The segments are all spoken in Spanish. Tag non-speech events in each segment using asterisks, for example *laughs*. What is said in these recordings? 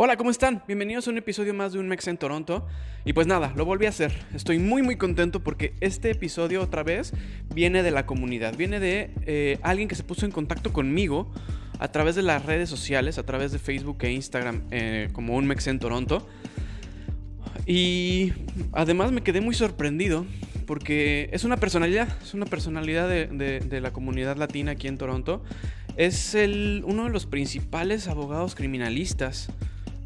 Hola, ¿cómo están? Bienvenidos a un episodio más de Un Mex en Toronto. Y pues nada, lo volví a hacer. Estoy muy muy contento porque este episodio otra vez viene de la comunidad. Viene de eh, alguien que se puso en contacto conmigo a través de las redes sociales, a través de Facebook e Instagram, eh, como Un Mex en Toronto. Y además me quedé muy sorprendido porque es una personalidad, es una personalidad de, la comunidad latina aquí en Toronto. Es el, uno de los principales abogados criminalistas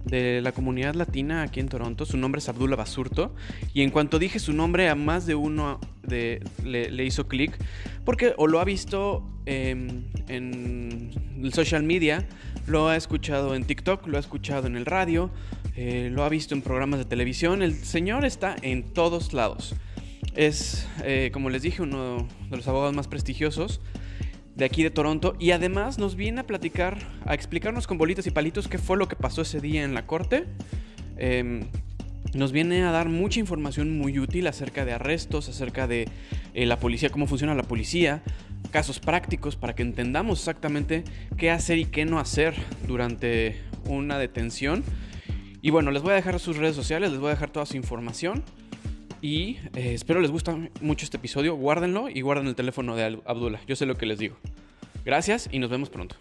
de la comunidad latina aquí en Toronto. Su nombre es Abdullah Basurto. Y en cuanto dije su nombre, a más de uno le, hizo clic. Porque o lo ha visto em, en social media, lo ha escuchado en TikTok, lo ha escuchado en el radio, eh, lo ha visto en programas de televisión. El señor está en todos lados. Es, eh, como les dije, uno de los abogados más prestigiosos de aquí de Toronto y además nos viene a platicar, a explicarnos con bolitas y palitos qué fue lo que pasó ese día en la corte. Em, nos viene a dar mucha información muy útil acerca de arrestos, acerca de eh, la policía, cómo funciona la policía, casos prácticos para que entendamos exactamente qué hacer y qué no hacer durante una detención. Y bueno, les voy a dejar sus redes sociales, les voy a dejar toda su información. Y eh, espero les guste mucho este episodio. Guárdenlo y guarden el teléfono de Abdullah. Yo sé lo que les digo. Gracias y nos vemos pronto.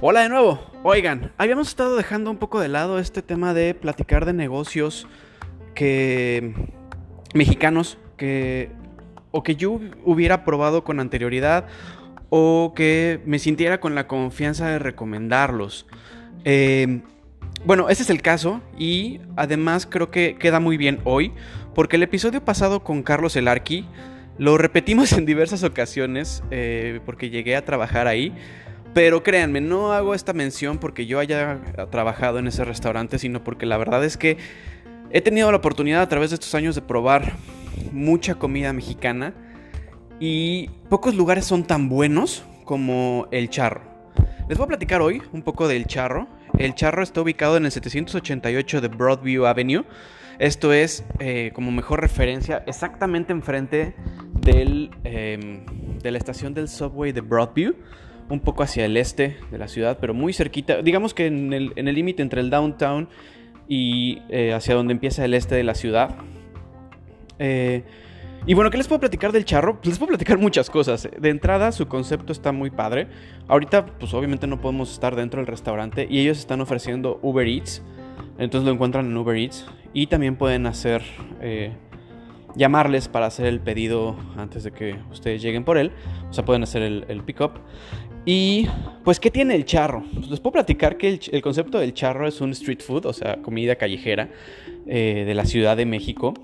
Hola de nuevo. Oigan, habíamos estado dejando un poco de lado este tema de platicar de negocios que mexicanos que o que yo hubiera probado con anterioridad o que me sintiera con la confianza de recomendarlos. Em, bueno, ese es el caso y además creo que queda muy bien hoy porque el episodio pasado con Carlos Elarqui lo repetimos *laughs* en diversas ocasiones eh, porque llegué a trabajar ahí. Pero créanme, no hago esta mención porque yo haya trabajado en ese restaurante, sino porque la verdad es que he tenido la oportunidad a través de estos años de probar mucha comida mexicana y pocos lugares son tan buenos como el charro. Les voy a platicar hoy un poco del charro. El charro está ubicado en el 788 de Broadview Avenue. Esto es, eh, como mejor referencia, exactamente enfrente del, em, de la estación del subway de Broadview. Un poco hacia el este de la ciudad, pero muy cerquita. Digamos que en el límite entre el downtown y eh, hacia donde empieza el este de la ciudad. Eh, y bueno, ¿qué les puedo platicar del charro? Pues les puedo platicar *laughs* muchas cosas. De entrada, su concepto está muy padre. Ahorita, pues obviamente no podemos estar dentro del restaurante y ellos están ofreciendo Uber Eats. Entonces lo encuentran en Uber Eats. Y también pueden hacer, eh, llamarles para hacer el pedido antes de que ustedes lleguen por él. O sea, pueden hacer el, el pick-up. Y pues, ¿qué tiene el charro? Pues les puedo platicar que el, concepto del charro es un street food, o sea, comida callejera eh, de la Ciudad de México.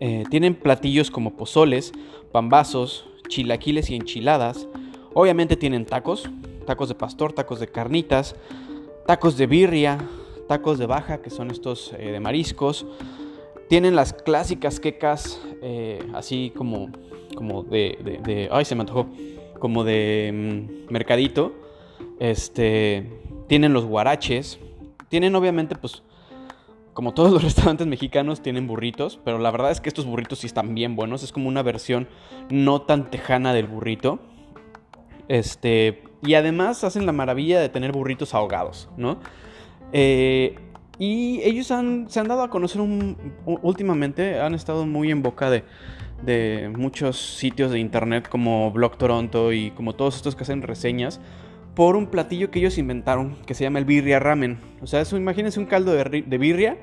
Eh, tienen platillos como pozoles, pambazos, chilaquiles y enchiladas. Obviamente tienen tacos, tacos de pastor, tacos de carnitas, tacos de birria, tacos de baja, que son estos eh, de mariscos. Tienen las clásicas quecas, eh, así como, como de, Ay, se me antojó. Como de mm, mercadito. Este. Tienen los guaraches. Tienen, obviamente, pues como todos los *laughs* restaurantes mexicanos tienen burritos, pero la verdad es que estos burritos sí están bien buenos. Es como una versión no tan tejana del burrito. Este, y además hacen la maravilla de tener burritos ahogados, ¿no? Eh, y ellos se han dado a conocer últimamente, han estado muy en boca de, de muchos sitios de internet como Blog Toronto y como todos estos que hacen reseñas por un platillo que ellos inventaron que se llama el birria ramen. O sea, eso, imagínense un caldo de, birria,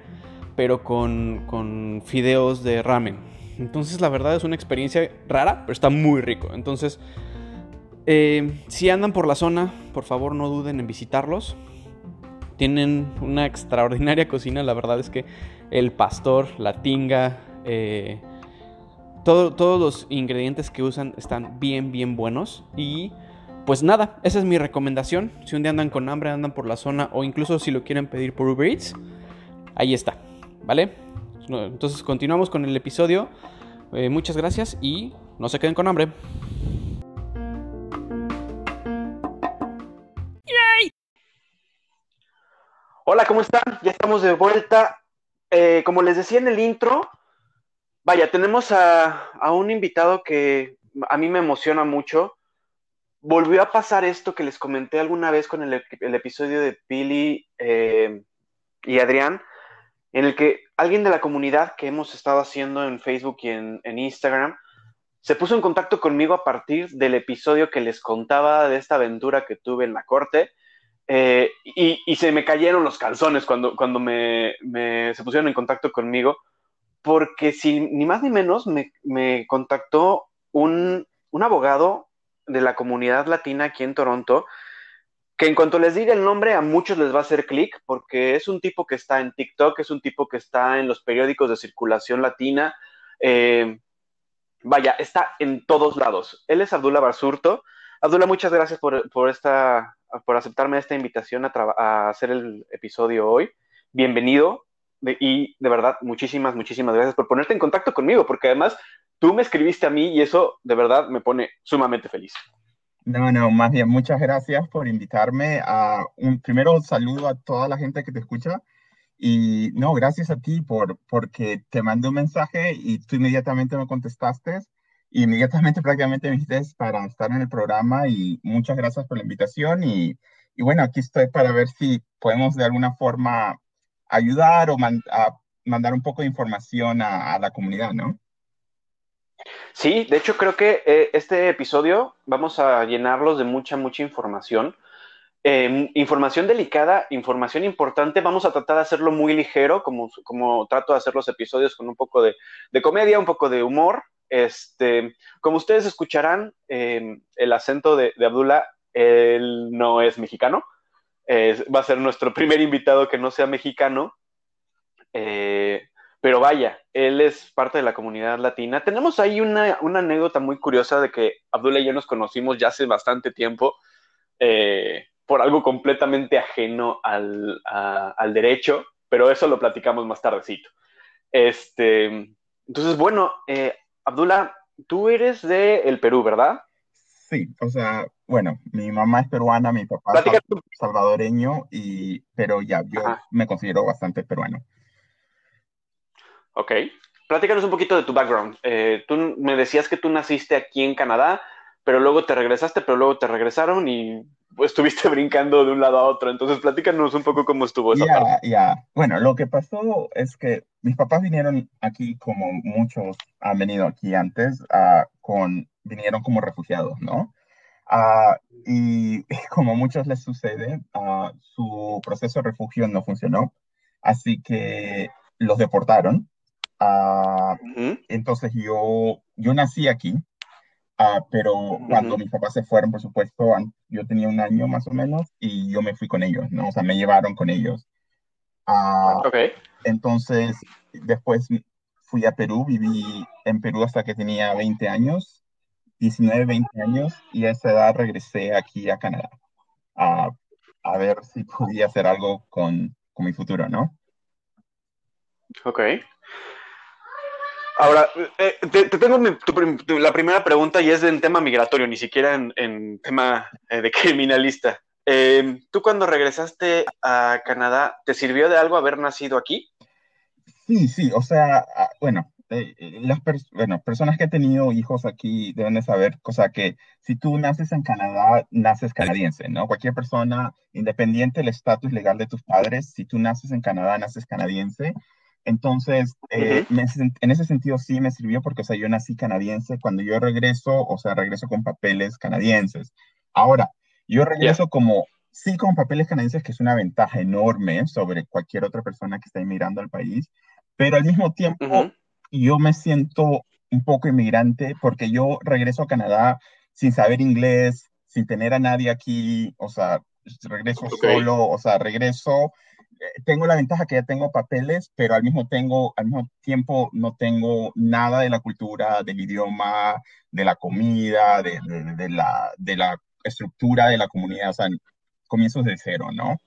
pero con, con, fideos de ramen. Entonces, la verdad es una experiencia rara, pero está muy rico. Entonces, eh, si andan por la zona, por favor no duden en visitarlos. Tienen una extraordinaria cocina, la verdad es que el pastor, la tinga, eh, todos los ingredientes que usan están bien, bien buenos. Y pues nada, esa es mi recomendación. Si un día andan con hambre, andan por la zona o incluso si lo quieren pedir por Uber Eats, ahí está, ¿vale? Entonces continuamos con el episodio. Eh, muchas gracias y no se queden con hambre. Hola, ¿cómo están? Ya estamos de vuelta eh, como les decía en el intro, vaya, tenemos a, un invitado que a mí me emociona mucho. Volvió a pasar esto que les comenté alguna vez con el, episodio de Pili eh, y Adrián, en el que alguien de la comunidad que hemos estado haciendo en Facebook y en, Instagram se puso en contacto conmigo a partir del episodio que les contaba de esta aventura que tuve en la corte. Eh, y, se me cayeron los calzones cuando, cuando me, se pusieron en contacto conmigo, porque sin, ni más ni menos me, contactó un, un, abogado de la comunidad latina aquí en Toronto que en cuanto les diga el nombre a muchos les va a hacer clic porque es un tipo que está en TikTok, es un tipo que está en los periódicos de circulación latina, eh, vaya, está en todos lados. Él es Abdullah Basurto. Abdullah, muchas gracias por, esta, por aceptarme esta invitación a, hacer el episodio hoy. Bienvenido y de verdad, muchísimas, muchísimas gracias por ponerte en contacto conmigo, porque además tú me escribiste a mí y eso de verdad me pone sumamente feliz. No, no, más bien, muchas gracias por invitarme. A un primero saludo a toda la gente que te escucha. Y no, gracias a ti por, porque te mandé un mensaje y tú inmediatamente me contestaste. Inmediatamente *laughs* prácticamente me dijiste para estar en el programa y muchas gracias por la invitación. Y, y bueno, aquí estoy para ver si podemos de alguna forma ayudar o mandar un poco de información a, la comunidad, ¿no? Sí, de hecho creo que eh, este episodio vamos a llenarlos de mucha, mucha información. Em, información delicada, información importante. Vamos a tratar de hacerlo muy ligero, como, como trato de hacer los episodios con un poco de, comedia, un poco de humor. Este, como ustedes escucharán, em, el acento de, Abdullah, él no es mexicano. Va a ser nuestro primer invitado que no sea mexicano. Eh, pero vaya, él es parte de la comunidad latina. Tenemos ahí una, anécdota muy curiosa de que Abdullah y yo nos conocimos ya hace bastante tiempo eh, por algo completamente ajeno al, derecho, pero eso lo platicamos más tardecito. Este, entonces, bueno, eh, Abdullah, tú eres de el Perú, ¿verdad? Sí, o sea, bueno, mi mamá es peruana, mi papá es salvadoreño, y, pero ya, yo me considero bastante peruano. Ok. Platícanos un poquito de tu background. Eh, tú me decías que tú naciste aquí en Canadá, pero luego te regresaste, pero luego te regresaron y estuviste *laughs* brincando de un lado a otro. Entonces, platícanos un poco cómo estuvo esa Ya, ya. Bueno, lo que pasó es que mis papás vinieron aquí, como muchos han venido aquí antes, con, vinieron como refugiados, ¿no? Uh, y *laughs* como muchos les sucede, su proceso de refugio no funcionó, así que los deportaron Ah, entonces yo, yo nací aquí, ah, pero cuando mis papás se fueron, por supuesto, yo tenía un año más o menos y yo me fui con ellos, ¿no? O sea, me llevaron con ellos. Uh, Entonces, después fui a Perú, viví en Perú hasta que tenía 20 años, 19, 20 años, y a esa edad regresé aquí a Canadá a ver si podía hacer algo con, con mi futuro, ¿no? Ok. Ahora, eh, te, tengo la primera pregunta y es en tema migratorio, ni siquiera en, tema eh, de *laughs* criminalista. Em, ¿Tú cuando regresaste a Canadá, te sirvió de algo haber nacido aquí? Sí, sí, o sea, ah, bueno, eh, las bueno, personas que han tenido hijos aquí deben de saber, o sea, que si tú naces en Canadá, naces canadiense, ¿no? Cualquier persona, independiente del estatus legal de tus padres, si tú naces en Canadá, naces canadiense. Entonces, eh, en ese sentido sí me sirvió porque, o sea, yo nací canadiense. Cuando yo regreso, o sea, regreso con papeles canadienses. Ahora, yo regreso como, sí, con papeles canadienses, que es una ventaja enorme sobre cualquier otra persona que está inmigrando al país, pero al mismo tiempo yo me siento un poco inmigrante porque yo regreso a Canadá sin saber inglés, sin tener a nadie aquí, o sea, regreso solo, o sea, regreso tengo la ventaja que ya tengo papeles, pero al mismo, tengo, al mismo tiempo no tengo nada de la cultura, del idioma, de la comida, de, de, la, de la estructura de la comunidad. O sea, comienzos de cero, ¿no?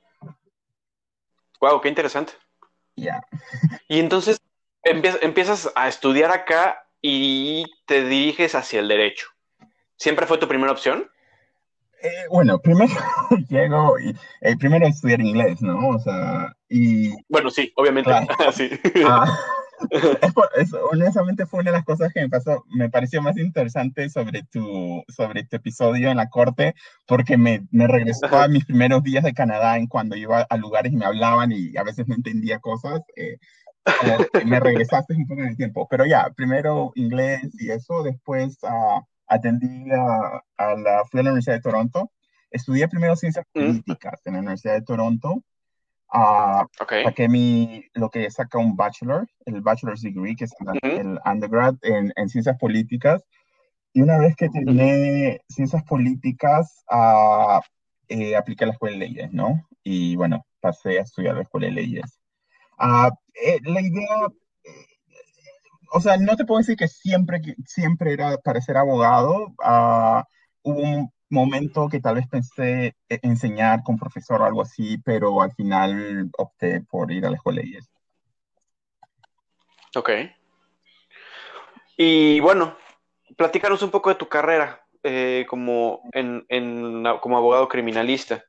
Wow, qué interesante. Ya. *laughs* y entonces empiezas a estudiar acá y te diriges hacia el derecho. ¿Siempre fue tu primera opción? Eh, bueno, primero *laughs* llego y eh, primero estudiar inglés, ¿no? O sea, y... Bueno, sí, obviamente. *laughs* sí. Ah, honestamente fue una de las cosas que me pasó, me pareció más interesante sobre tu, sobre tu episodio en la corte, porque me, me regresó a mis primeros días de Canadá en cuando iba a lugares y me hablaban y a veces no entendía cosas. Eh, me regresaste un poco en el tiempo. Pero ya, primero inglés y eso, después uh, atendí a, a, la, fui a la Universidad de Toronto. Estudié primero ciencias mm. políticas en la Universidad de Toronto Uh, Saqué mi, lo que saca un bachelor, el bachelor's degree, que es el undergrad en, en, ciencias políticas. Y una vez que terminé ciencias políticas, uh, eh, apliqué a la escuela de leyes, ¿no? Y bueno, pasé a estudiar la escuela de leyes. Uh, eh, la idea, o sea, no te puedo decir que siempre, siempre era para ser abogado. hubo un momento que tal vez pensé e-, enseñar con profesor o algo así, pero al final opté por ir a la escuela de leyes. Ok. Y bueno, platícanos un poco de tu carrera eh, como, como abogado criminalista.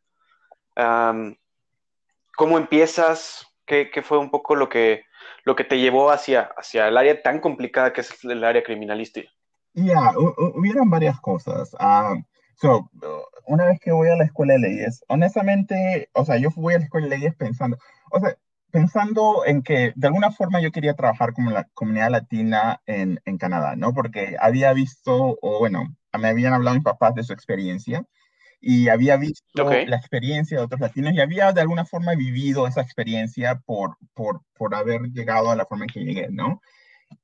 ¿Cómo empiezas? ¿Qué, ¿Qué, fue un poco lo que, lo que te llevó hacia, hacia el área tan complicada que es el área criminalística? Ya, hubieron varias cosas. Uh, So, una vez que voy a la escuela de leyes, honestamente, o sea, yo fui a la escuela de leyes pensando, o sea, pensando en que de alguna forma yo quería trabajar como la comunidad latina en, en Canadá, ¿no? Porque había visto, o bueno, me habían hablado mis papás de su experiencia y había visto la experiencia de otros latinos y había de alguna forma vivido esa experiencia por, por, por haber llegado a la forma en que llegué, ¿no?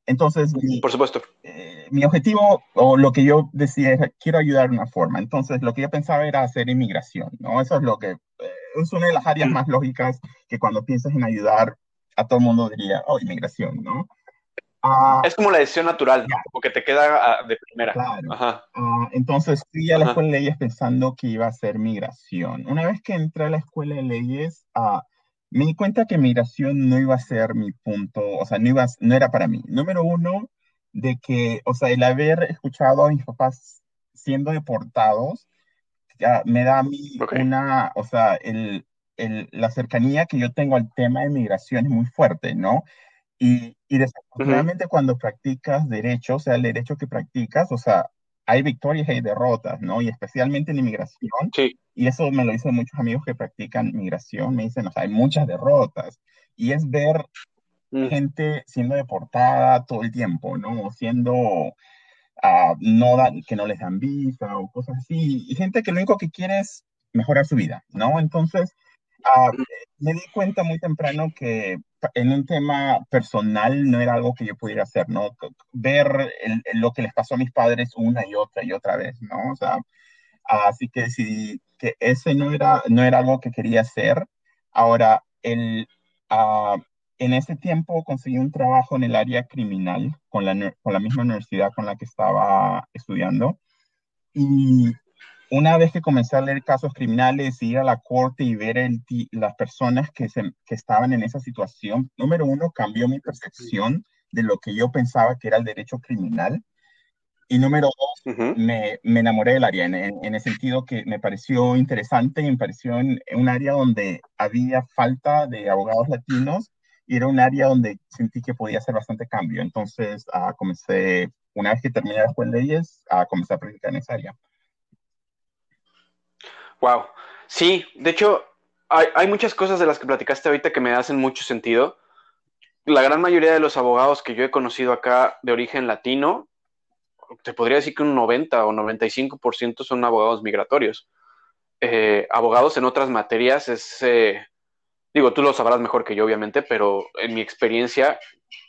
Entonces, mi, por supuesto. Eh, mi objetivo o lo que yo decía es, quiero ayudar de una forma. Entonces, lo que yo pensaba era hacer inmigración, ¿no? Eso es lo que, eh, es una de las áreas mm. más lógicas que cuando piensas en ayudar a todo el mundo diría, oh, inmigración, ¿no? Ah, es como la decisión natural, ¿no? porque te queda ah, de primera. Claro. Ah, entonces fui a la escuela de leyes pensando que iba a ser migración. Una vez que entré a la escuela de leyes, me di cuenta que migración no iba a ser mi punto, o sea, no, iba, no era para mí. Número uno, de que, o sea, el haber escuchado a mis papás siendo deportados, ya me da a mí una, o sea, el, el, la cercanía que yo tengo al tema de migración es muy fuerte, ¿no? Y, y desafortunadamente cuando practicas derecho, o sea, el derecho que practicas, o sea, hay victorias y hay derrotas, ¿no? Y especialmente en inmigración. Sí. Y eso me lo dicen muchos amigos que practican migración, me dicen, o sea, hay muchas derrotas. Y es ver mm. gente siendo deportada todo el tiempo, ¿no? Siendo, uh, no que no les dan visa o cosas así. Y gente que lo único que quiere es mejorar su vida, ¿no? Entonces, uh, me di cuenta muy temprano que en un tema personal no era algo que yo pudiera hacer, ¿no? Ver lo que les pasó a mis padres una y otra y otra vez, ¿no? O sea, así que decidí que ese no era, no era algo que quería hacer. Ahora, el, uh, en ese tiempo conseguí un trabajo en el área criminal con la, con la misma universidad con la que estaba estudiando. Y una vez que comencé a leer casos criminales, ir a la corte y ver el, las personas que, se, que estaban en esa situación, número uno, cambió mi percepción de lo que yo pensaba que era el derecho criminal. Y número dos, me, me, enamoré del área, en, en, el sentido que me pareció interesante y me pareció en, un área donde había falta de abogados latinos y era un área donde sentí que podía hacer bastante cambio. Entonces, uh, comencé, una vez que terminé la escuela de leyes, a comenzar a practicar en esa área. Wow. Sí, de hecho, hay, muchas cosas de las que platicaste ahorita que me hacen mucho sentido. La gran mayoría de los abogados que yo he conocido acá de origen latino, te podría decir que un 90 o 95% son abogados migratorios. Eh, abogados en otras materias es, eh, digo, tú lo sabrás mejor que yo, obviamente, pero en mi experiencia,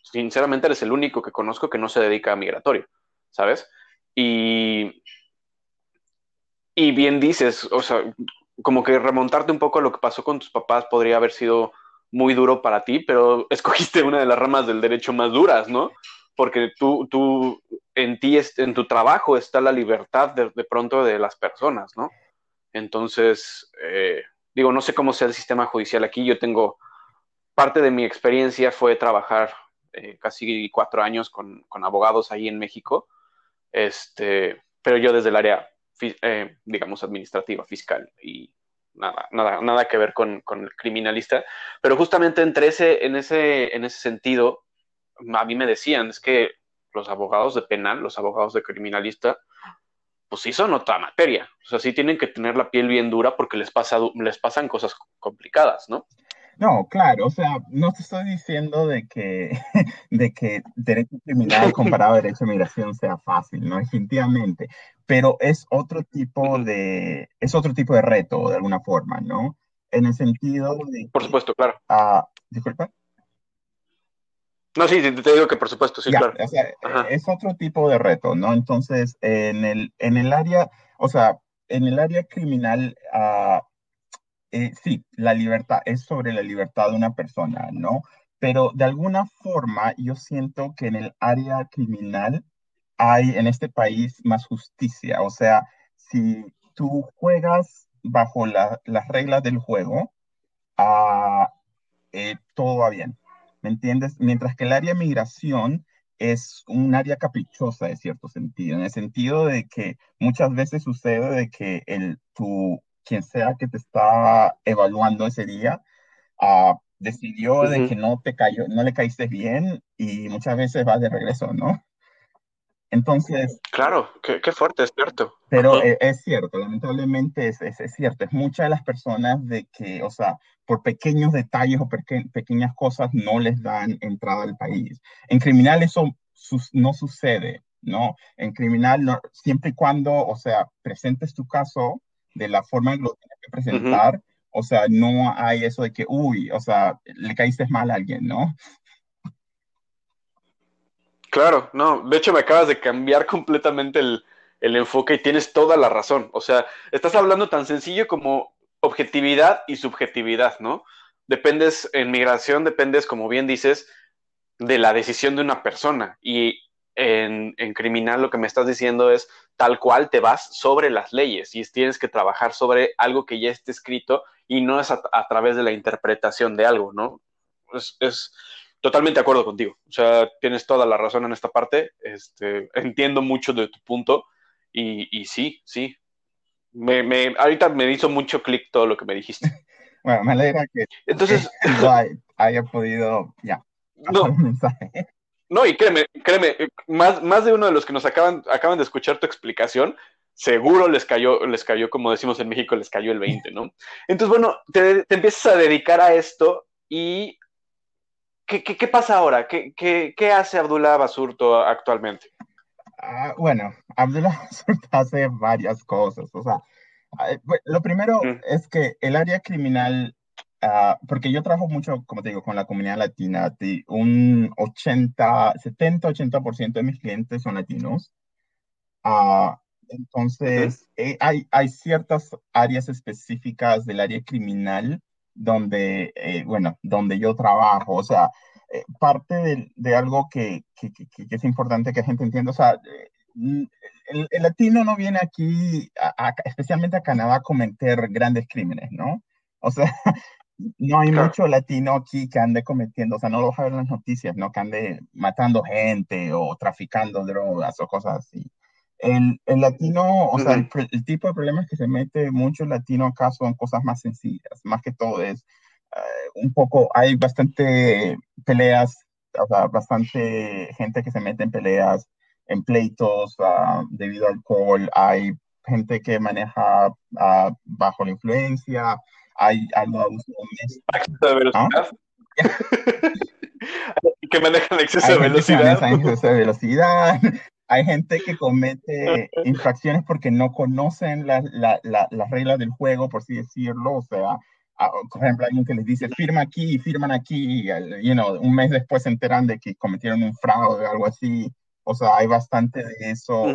sinceramente eres el único que conozco que no se dedica a migratorio, ¿sabes? Y y bien dices, o sea, como que remontarte un poco a lo que pasó con tus papás podría haber sido muy duro para ti, pero *laughs* escogiste una de las ramas del derecho más duras, ¿no? Porque tú, tú en ti, en tu trabajo está la libertad de, pronto de las personas, ¿no? Entonces, eh, digo, no sé cómo sea el sistema judicial aquí. Yo tengo, parte de mi experiencia fue trabajar eh, casi cuatro años con, con abogados ahí en México, este, pero yo desde el área eh, digamos, administrativa, fiscal y nada, nada, nada que ver con, con, el criminalista. Pero justamente entre ese, en, ese, en ese sentido, a mí me decían, es que los abogados de penal, los abogados de criminalista, pues sí son otra materia. O sea, sí tienen que tener la piel bien dura porque les, pasa, les pasan cosas complicadas, ¿no? No, claro, o sea, no te estoy diciendo de que, *laughs* de que derecho criminal comparado a derecho de migración sea fácil, ¿no? Definitivamente, pero es otro tipo de, es otro tipo de reto, de alguna forma, ¿no? En el sentido de... Por supuesto, claro. Ah, disculpa. No, sí, te digo que por supuesto, sí, claro. O sea, es otro tipo de reto, ¿no? Entonces, en el, en el área, o sea, en el área criminal, uh, eh, sí, la libertad es sobre la libertad de una persona, ¿no? Pero de alguna forma yo siento que en el área criminal hay en este país más justicia. O sea, si tú juegas bajo las reglas del juego, ah, eh, todo va bien. ¿Me entiendes? Mientras que el área migración es un área caprichosa de cierto sentido, en el sentido de que muchas veces sucede de que el, tu, quien sea que te está evaluando ese día, uh, decidió de que no te cayó, no le caíste bien y muchas veces vas de regreso, ¿no? Entonces... Claro, qué, qué fuerte, es cierto. Pero e, es, cierto, lamentablemente es, es, es, cierto. Es muchas de las personas de que, o sea, por pequeños detalles o pequeñas cosas no les dan entrada al país. En criminal eso no sucede, ¿no? En criminal, no, siempre y cuando, o sea, presentes tu caso de la forma en que lo tienes que presentar, o sea, no hay eso de que, uy, o sea, le caíste mal a alguien, ¿no? Claro, no, de hecho me acabas de cambiar completamente el, el enfoque y tienes toda la razón. O sea, estás hablando tan sencillo como objetividad y subjetividad, ¿no? Dependes, en migración dependes, como bien dices, de la decisión de una persona. Y en, criminal lo que me estás diciendo es tal cual te vas sobre las leyes y tienes que trabajar sobre algo que ya esté escrito y no es a, través de la interpretación de algo, ¿no? Es, totalmente de acuerdo contigo. O sea, tienes toda la razón en esta parte. Este, entiendo mucho de tu punto y, sí, sí. Me, ahorita me hizo mucho clic todo lo que me dijiste. *laughs* Bueno, me alegra que, Entonces, *laughs* *laughs* haya podido, ya, no, un mensaje. No, y créeme, créeme, más, más de uno de los que nos acaban, acaban de escuchar tu explicación, seguro les cayó, les cayó, como decimos en México, les cayó el 20, ¿no? Entonces, bueno, te, empiezas a dedicar a esto y ¿qué, qué, pasa ahora? ¿Qué, ¿Qué, hace Abdullah Basurto actualmente? Ah, bueno, Abdullah *laughs* Basurto hace varias cosas, o sea, lo primero mm. es que el área criminal Ah, porque yo trabajo mucho, como te digo, con la comunidad latina. Un 80, 70, 80% de mis clientes son latinos. Uh, entonces, eh, hay, hay ciertas áreas específicas del área criminal donde, eh, bueno, donde yo trabajo. O sea, eh, parte de, de algo que, que, que, es importante que la gente entienda, o sea, el, el, latino no viene aquí, especialmente a Canadá, a cometer grandes crímenes, ¿no? O sea, *laughs* no hay mucho latino aquí que ande cometiendo, o sea, no lo vas a ver en las noticias, ¿no? Que ande matando gente o traficando drogas o cosas así. El, el latino, o sea, el, tipo de problemas que se mete mucho el latino acá son cosas más sencillas, más que todo es eh, un poco, hay bastante peleas, o sea, bastante gente que se mete en peleas, en pleitos uh, debido al alcohol, hay gente que maneja uh, bajo la influencia, hay abuso doméstico. de velocidad? *laughs* que manejan exceso de velocidad. exceso de velocidad. *laughs* Hay gente que comete *laughs* infracciones porque no conocen las reglas del juego, por así decirlo. O sea, por ejemplo, hay alguien que les dice, firma aquí, firman aquí, y you know, un mes después se enteran de que cometieron un fraude o algo así. O sea, hay bastante de eso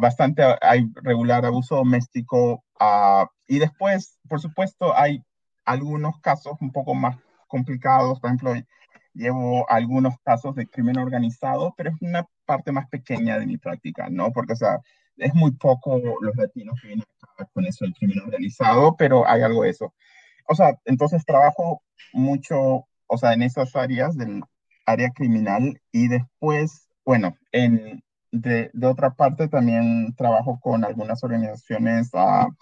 bastante hay regular abuso doméstico uh, y después, por supuesto, hay algunos casos un poco más complicados, por ejemplo, llevo algunos casos de crimen organizado, pero es una parte más pequeña de mi práctica, ¿no? Porque, o sea, es muy poco los latinos que vienen con eso del crimen organizado, pero hay algo de eso. O sea, entonces trabajo mucho, o sea, en esas áreas del área criminal y después, bueno, en de, otra parte también trabajo con algunas organizaciones uh,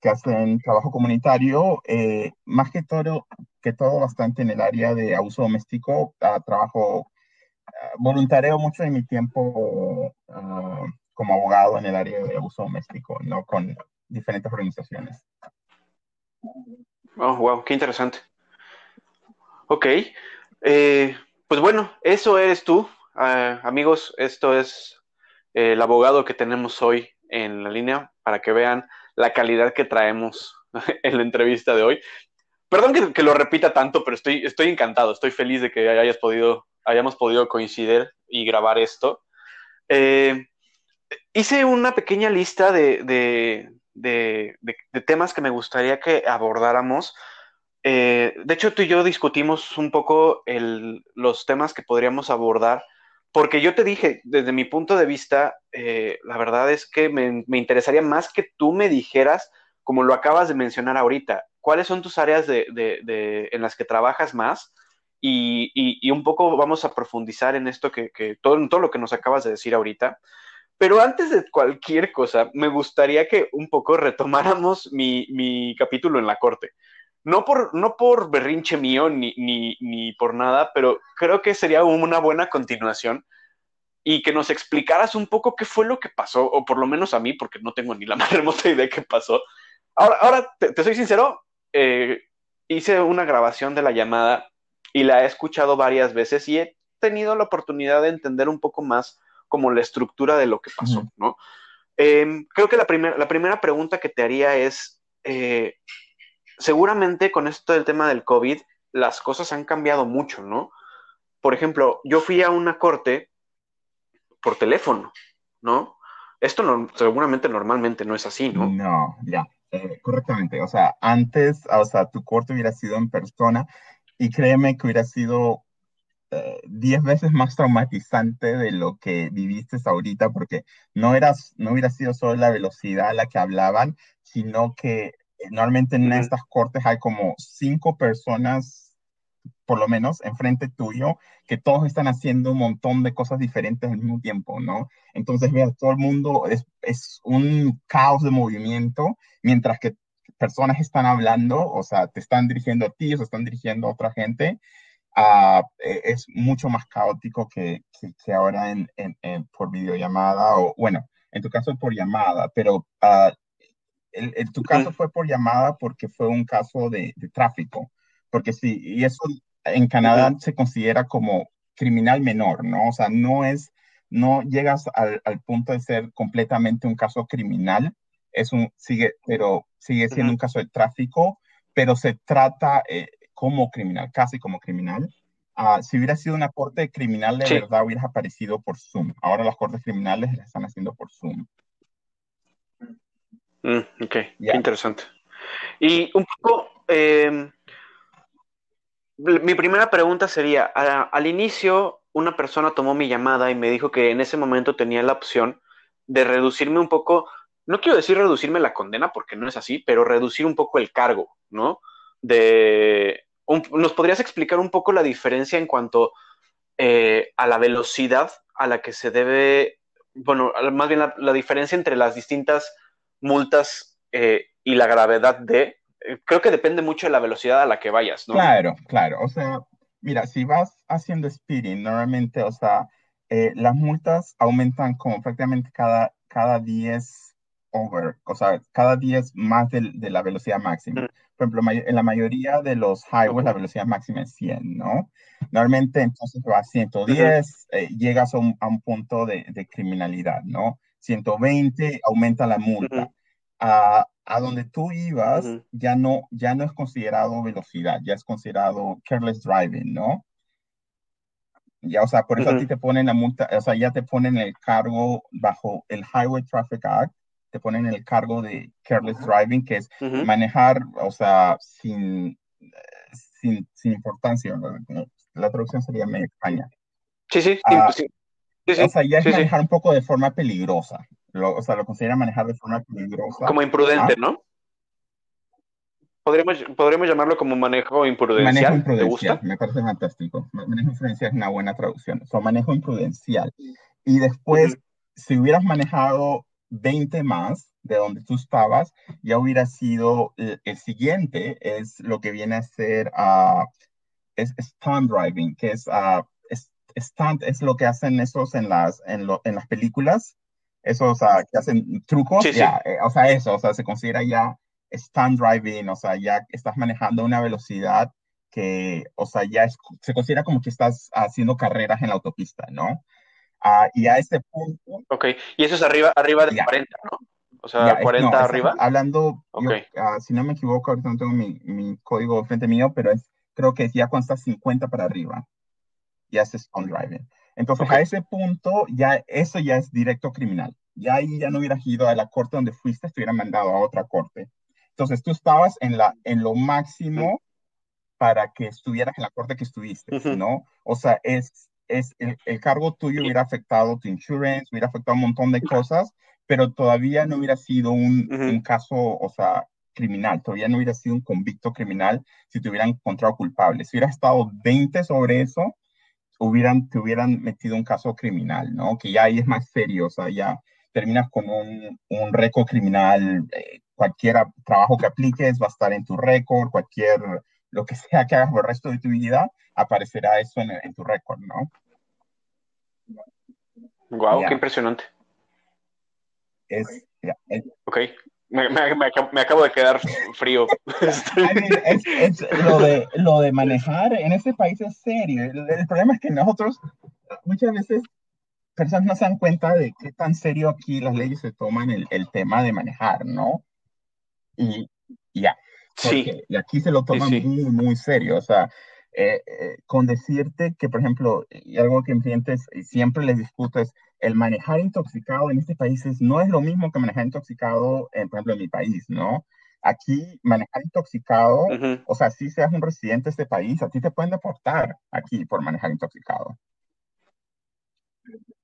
que hacen trabajo comunitario, eh, más que todo, que todo bastante en el área de abuso doméstico, uh, trabajo voluntareo mucho de mi tiempo como abogado en el área de abuso doméstico, ¿no? Con diferentes organizaciones. Oh, wow, qué interesante. Ok, eh, pues bueno, eso eres tú, uh, amigos. Esto es el abogado que tenemos hoy en la línea para que vean la calidad que traemos *laughs* en la entrevista de hoy. Perdón que, que, lo repita tanto, pero estoy, estoy encantado, estoy feliz de que hayas podido, hayamos podido coincidir y grabar esto. Eh, hice una pequeña lista de, de, de, de, temas que me gustaría que abordáramos. Eh, de hecho, tú y yo discutimos un poco el, los temas que podríamos abordar, porque yo te dije, desde mi punto de vista, eh, la verdad es que me, me, interesaría más que tú me dijeras, como lo acabas de mencionar ahorita, cuáles son tus áreas de, en las que trabajas más. Y, y, y, un poco vamos a profundizar en esto que, que todo, todo lo que nos acabas de decir ahorita. Pero antes de cualquier cosa, me gustaría que un poco retomáramos mi, mi capítulo en la corte. No por, no por berrinche mío ni, ni, ni, por nada, pero creo que sería una buena continuación y que nos explicaras un poco qué fue lo que pasó, o por lo menos a mí, porque no tengo ni la *laughs* más remota idea de qué pasó. Ahora, ahora te, te soy sincero, eh, hice una grabación de la llamada y la he escuchado varias veces y he tenido la oportunidad de entender un poco más como la estructura de lo que pasó. ¿no? Eh, creo que la, primer, la, primera pregunta que te haría es, eh, seguramente con esto del tema del COVID, las cosas han cambiado mucho, ¿no? Por ejemplo, yo fui a una corte por teléfono, ¿no? Esto no, seguramente normalmente no es así, ¿no? No, ya, eh, correctamente. O sea, antes, o sea, tu corte hubiera sido en persona y créeme que hubiera sido eh, diez veces más traumatizante de lo que viviste ahorita, porque no, eras, no hubiera sido solo la velocidad a la que hablaban, sino que eh, normalmente en uh -huh. estas cortes hay como cinco personas, por lo menos, enfrente tuyo, que todos están haciendo un montón de cosas diferentes al mismo tiempo, ¿no? Entonces, veas, todo el mundo es, es un caos de movimiento, mientras que personas están hablando, o sea, te están dirigiendo a ti, o se están dirigiendo a otra gente, Uh, es mucho más caótico que, que, que ahora en, en, en, por videollamada o, bueno, en tu caso por llamada, pero uh, en, en, tu caso fue por llamada porque fue un caso de, de tráfico, porque sí, y eso en Canadá se considera como criminal menor, ¿no? O sea, no es, no llegas al, al punto de ser completamente un caso criminal, es un, sigue, pero sigue siendo -huh. un caso de tráfico, pero se trata, eh, como criminal, casi como criminal. Uh, si hubiera sido una corte criminal de sí. verdad, hubieras aparecido por Zoom. Ahora las cortes criminales las están haciendo por Zoom. Mm, ok, yeah. qué interesante. Y un poco, eh, mi primera pregunta sería, a, al inicio una persona tomó mi llamada y me dijo que en ese momento tenía la opción de reducirme un poco, no quiero decir reducirme la condena porque no es así, pero reducir un poco el cargo, ¿no? De, un, ¿Nos podrías explicar un poco la diferencia en cuanto eh, a la velocidad a la que se debe, bueno, más bien la, la diferencia entre las distintas multas eh, y la gravedad de, eh, creo que depende mucho de la velocidad a la que vayas, ¿no? Claro, claro, o sea, mira, si vas haciendo speeding, normalmente, o sea, eh, las multas aumentan como prácticamente cada, cada 10 over, o sea, cada 10 más de, de la velocidad máxima. Mm por ejemplo, en la mayoría de los highways la velocidad máxima es 100, ¿no? Normalmente entonces va a 110, uh -huh. eh, llegas a un, a un punto de, de, criminalidad, ¿no? 120 aumenta la multa. Uh -huh. a, a, donde tú ibas uh -huh. ya, no, ya no es considerado velocidad, ya es considerado careless driving, ¿no? Ya, o sea, por eso a ti te ponen la multa, o sea, ya te ponen el cargo bajo el Highway Traffic Act, te ponen el cargo de careless driving, que es uh -huh. manejar, o sea, sin, sin, sin importancia. ¿no? La traducción sería medio extraña. Sí, sí, uh, sí. O sea, ya es manejar un poco de forma peligrosa. Lo, o sea, lo considera manejar de forma peligrosa. Como imprudente, ¿Ah? ¿no? Podríamos, podríamos llamarlo como manejo imprudencial. Manejo imprudencial, me parece fantástico. Manejo imprudencial es una buena traducción. O sea, manejo imprudencial. Y después, si hubieras manejado 20 más de donde tú estabas, ya hubiera sido el, siguiente, es lo que viene a ser uh, es stunt driving, que es, uh, stunt es lo que hacen esos en las, en, lo, en las películas, esos uh, que hacen trucos, ya, eh, o sea, eso, o sea, se considera ya stunt driving, o sea, ya estás manejando una velocidad que, o sea, ya se considera como que estás haciendo carreras en la autopista, ¿no? Uh, y a este punto... Ok, y eso es arriba, arriba de 40, ¿no? O sea, 40 arriba. hablando, ah, si no me equivoco, ahorita no tengo mi, mi, código frente mío, pero es, creo que ya cuando estás 50 para arriba, ya es on driving. Entonces, a ese punto, ya eso ya es directo criminal. Ya ahí ya no hubieras ido a la corte donde fuiste, te hubieran mandado a otra corte. Entonces, tú estabas en, la, en lo máximo para que estuvieras en la corte que estuviste, ¿no? O sea, es, es el, el, cargo tuyo hubiera afectado tu insurance, hubiera afectado un montón de cosas, pero todavía no hubiera sido un, un, caso, o sea, criminal, todavía no hubiera sido un convicto criminal si te hubieran encontrado culpable. Si hubiera estado 20 sobre eso, hubieran, te hubieran metido un caso criminal, ¿no? Que ya ahí es más serio, o sea, ya terminas con un, un récord criminal, eh, cualquier trabajo que apliques va a estar en tu récord, cualquier lo que *laughs* sea que hagas por el resto de tu vida, aparecerá eso en, tu récord, ¿no? Wow, qué impresionante. Es, ok, me, me, acabo de quedar frío. *laughs* es, lo, de, lo de manejar en este país es serio. El, problema es que nosotros muchas veces personas no se dan cuenta de qué tan serio aquí las leyes se toman el, el tema de manejar, ¿no? Y ya, Sí. Y aquí se lo toman muy, muy serio. O sea, eh, eh, con decirte que, por ejemplo, y algo que en clientes siempre les discuto es el manejar intoxicado en este país no es lo mismo que manejar intoxicado, en, por ejemplo, en mi país, ¿no? Aquí, manejar intoxicado, o sea, si seas un residente de este país, a ti te pueden deportar aquí por manejar intoxicado.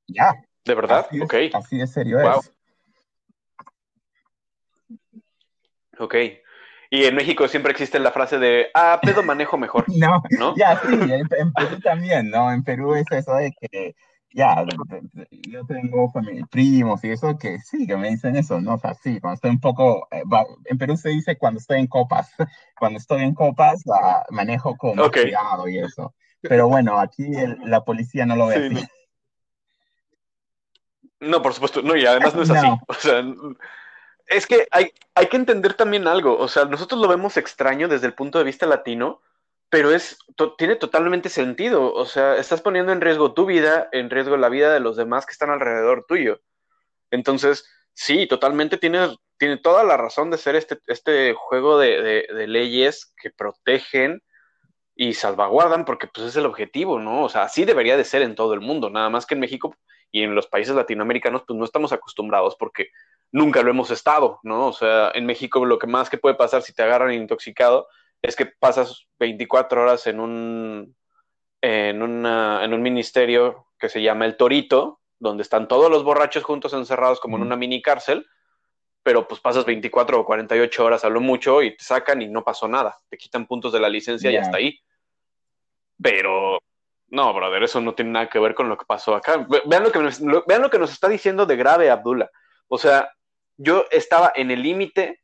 Ya. ¿De verdad? Así ok. así de serio es. Ok. Y en México siempre existe la frase de, ah, pedo manejo mejor. *laughs* no, ¿no? ya, sí, en, Perú también, ¿no? En Perú es eso de que, ya, yo tengo primos y eso que sí, que me dicen eso, ¿no? O sea, sí, cuando estoy un poco, eh, en Perú se dice cuando estoy en copas, *laughs* cuando estoy en copas manejo con cuidado y eso. Pero bueno, aquí la policía no lo ve así. No. por supuesto, no, y además no es así. O sea, es que hay, hay que entender también algo. O sea, nosotros lo vemos extraño desde el punto de vista latino, pero es, tiene totalmente sentido. O sea, estás poniendo en riesgo tu vida, en riesgo la vida de los demás que están alrededor tuyo. Entonces, sí, totalmente tiene, tiene toda la razón de ser este, este juego de, de, leyes que protegen y salvaguardan, porque pues es el objetivo, ¿no? O sea, así debería de ser en todo el mundo, nada más que en México y en los países latinoamericanos, pues no estamos acostumbrados porque nunca lo hemos estado, ¿no? O sea, en México lo que más que puede pasar si te agarran intoxicado es que pasas 24 horas en un, en, en un ministerio que se llama El Torito, donde están todos los borrachos juntos encerrados como en una mini cárcel, pero pues pasas 24 o 48 horas a lo mucho y te sacan y no pasó nada, te quitan puntos de la licencia y hasta ahí. Pero no, brother, eso no tiene nada que ver con lo que pasó acá. Vean lo que vean lo que nos está diciendo de grave Abdullah. O sea, yo estaba en el límite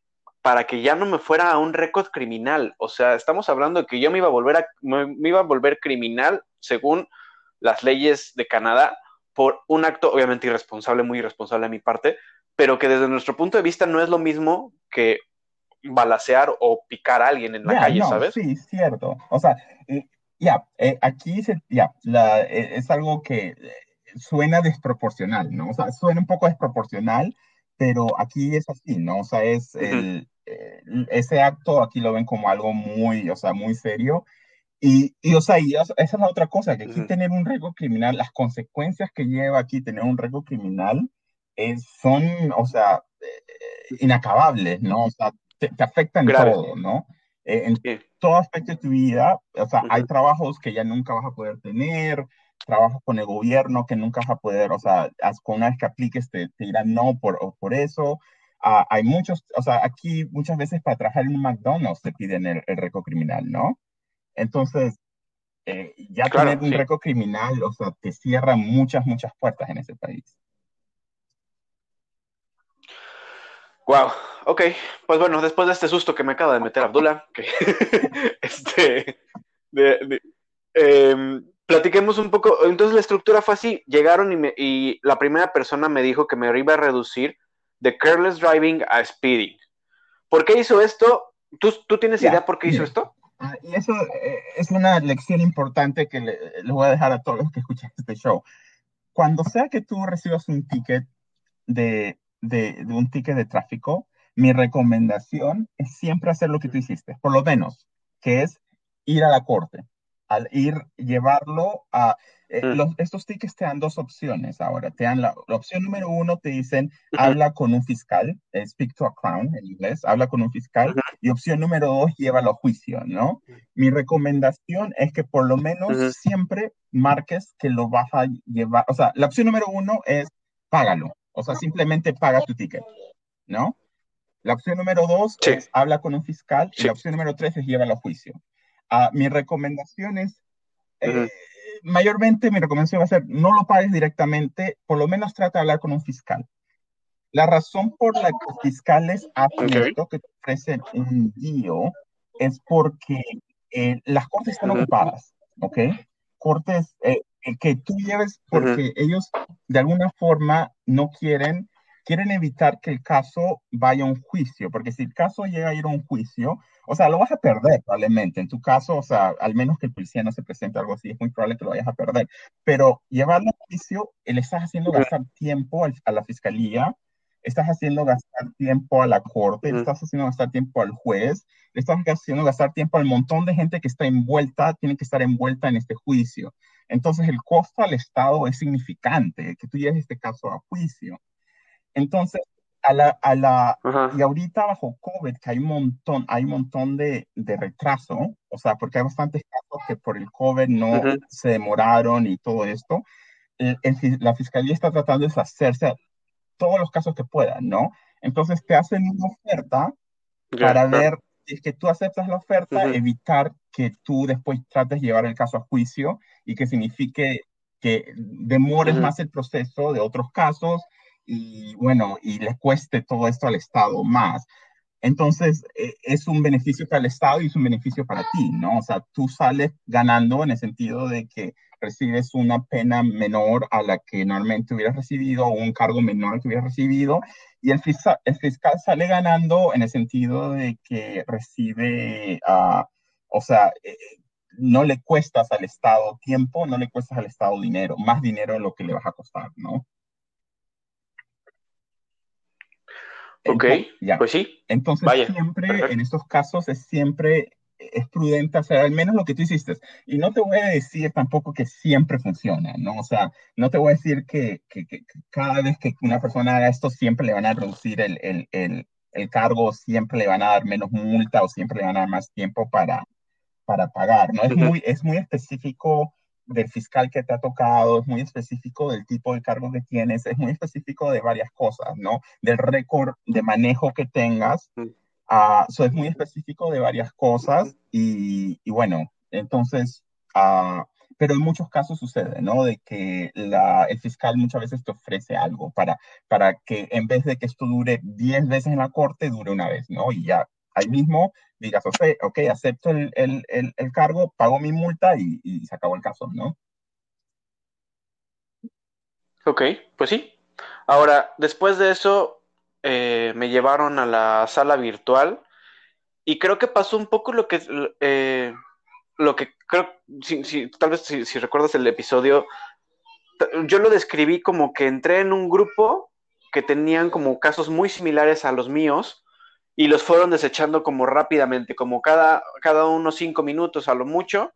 para que ya no me fuera a un récord criminal. O sea, estamos hablando de que yo me iba a volver a, me, iba a volver criminal según las leyes de Canadá por un acto obviamente irresponsable, muy irresponsable de mi parte, pero que desde nuestro punto de vista no es lo mismo que balasear o picar a alguien en la calle, ¿sabes? Sí, cierto. O sea, eh, ya, eh, aquí ya, eh, es algo que suena desproporcional, ¿no? O sea, suena un poco desproporcional pero aquí es así, ¿no? O sea, es el, ese acto aquí lo ven como algo muy, o sea, muy serio. Y, y o sea, y esa es la otra cosa, que aquí tener un récord criminal, las consecuencias que lleva aquí tener un récord criminal es, son, o sea, eh, inacabables, ¿no? O sea, te, afectan todo, ¿no? Eh, en todo aspecto de tu vida, o sea, hay trabajos que ya nunca vas a poder tener, trabajo con el gobierno que nunca vas a poder, o sea, con una vez que apliques te, te dirán no por, por eso. Ah, hay muchos, o sea, aquí muchas veces para trabajar en un McDonald's te piden el, el récord criminal, ¿no? Entonces, eh, ya tener un récord criminal, o sea, te cierra muchas, muchas puertas en ese país. Wow, ok. Pues bueno, después de este susto que me acaba de meter Abdullah, que *laughs* este, em, platiquemos un poco. Entonces la estructura fue así: llegaron y, y la primera persona me dijo que me iba a reducir de careless driving a speeding. ¿Por qué hizo esto? ¿Tú, tú tienes idea por qué hizo esto? Ah, y eso eh, es una lección importante que le, voy a dejar a todos los que escuchan este show. Cuando sea que tú recibas un ticket de, de, de un ticket de tráfico, mi recomendación es siempre hacer lo que tú hiciste, por lo menos, que es ir a la corte, al ir, llevarlo a, eh, mm. estos tickets te dan dos opciones ahora. Te dan la, opción número uno, te dicen, habla con un fiscal, eh, speak to a crown en inglés, habla con un fiscal. Y opción número dos, llévalo a juicio, ¿no? Mi recomendación es que por lo menos siempre marques que lo vas a llevar. O sea, la opción número uno es págalo. O sea, simplemente paga tu ticket, ¿no? La opción número dos es habla con un fiscal. Y la opción número tres es llévalo a juicio. Uh, mi recomendación es eh, mayormente mi recomendación va a ser no lo pagues directamente, por lo menos trata de hablar con un fiscal. La razón por la que los fiscales esto, que te ofrecen un DIO, es porque eh, las cortes están ocupadas, ¿ok? Cortes eh, que tú lleves porque ellos de alguna forma no quieren, quieren evitar que el caso vaya a un juicio, porque si el caso llega a ir a un juicio, o sea, lo vas a perder probablemente. En tu caso, o sea, al menos que el policía no se presente algo así, es muy probable que lo vayas a perder. Pero llevarlo a juicio, le estás haciendo gastar tiempo a la fiscalía, estás haciendo gastar tiempo a la corte, le estás haciendo gastar tiempo al juez, le estás haciendo gastar tiempo al montón de gente que está envuelta, tiene que estar envuelta en este juicio. Entonces, el costo al Estado es significante, que tú lleves este caso a juicio. Entonces, a la, a la, y ahorita bajo COVID, que hay un montón, hay un montón de, de retraso, o sea, porque hay bastantes casos que por el COVID no se demoraron y todo esto, la fiscalía está tratando de hacerse todos los casos que puedan, ¿no? Entonces te hacen una oferta para ver si es que tú aceptas la oferta, evitar que tú después trates de llevar el caso a juicio y que signifique que demores más el proceso de otros casos y bueno, y le cueste todo esto al Estado más. Entonces, e, es un beneficio para el Estado y es un beneficio para ti, ¿no? O sea, tú sales ganando en el sentido de que recibes una pena menor a la que normalmente hubieras recibido o un cargo menor que hubieras recibido y el fiscal, el fiscal sale ganando en el sentido de que recibe, uh, o sea, eh, no le cuestas al Estado tiempo, no le cuestas al Estado dinero, más dinero de lo que le vas a costar, ¿no? Ok, pues sí. Entonces, siempre en estos casos es siempre es prudente hacer al menos lo que tú hiciste. Y no te voy a decir tampoco que siempre funciona, ¿no? O sea, no te voy a decir que, que, cada vez que una persona haga esto siempre le van a reducir el, el, el, el, cargo, siempre le van a dar menos multa o siempre le van a dar más tiempo para, para pagar, ¿no? Es, muy, es muy específico del fiscal que te ha tocado, es muy específico del tipo de cargo que tienes, es muy específico de varias cosas, ¿no? Del récord de manejo que tengas. Uh, es muy específico de varias cosas y, y bueno, entonces, uh, pero en muchos casos sucede, ¿no? De que la, el fiscal muchas veces te ofrece algo para, para que en vez de que esto dure 10 veces en la corte, dure una vez, ¿no? Y ya ahí mismo digas, ok, acepto el, el, el, cargo, pago mi multa y, se acabó el caso, ¿no? Ok, pues sí. Ahora, después de eso, eh, me llevaron a la sala virtual y creo que pasó un poco lo que, eh, lo que creo, si, si, tal vez si recuerdas el episodio, yo lo describí como que entré en un grupo que tenían como casos muy similares a los míos, y los fueron desechando como rápidamente, como cada, cada unos cinco minutos a lo mucho,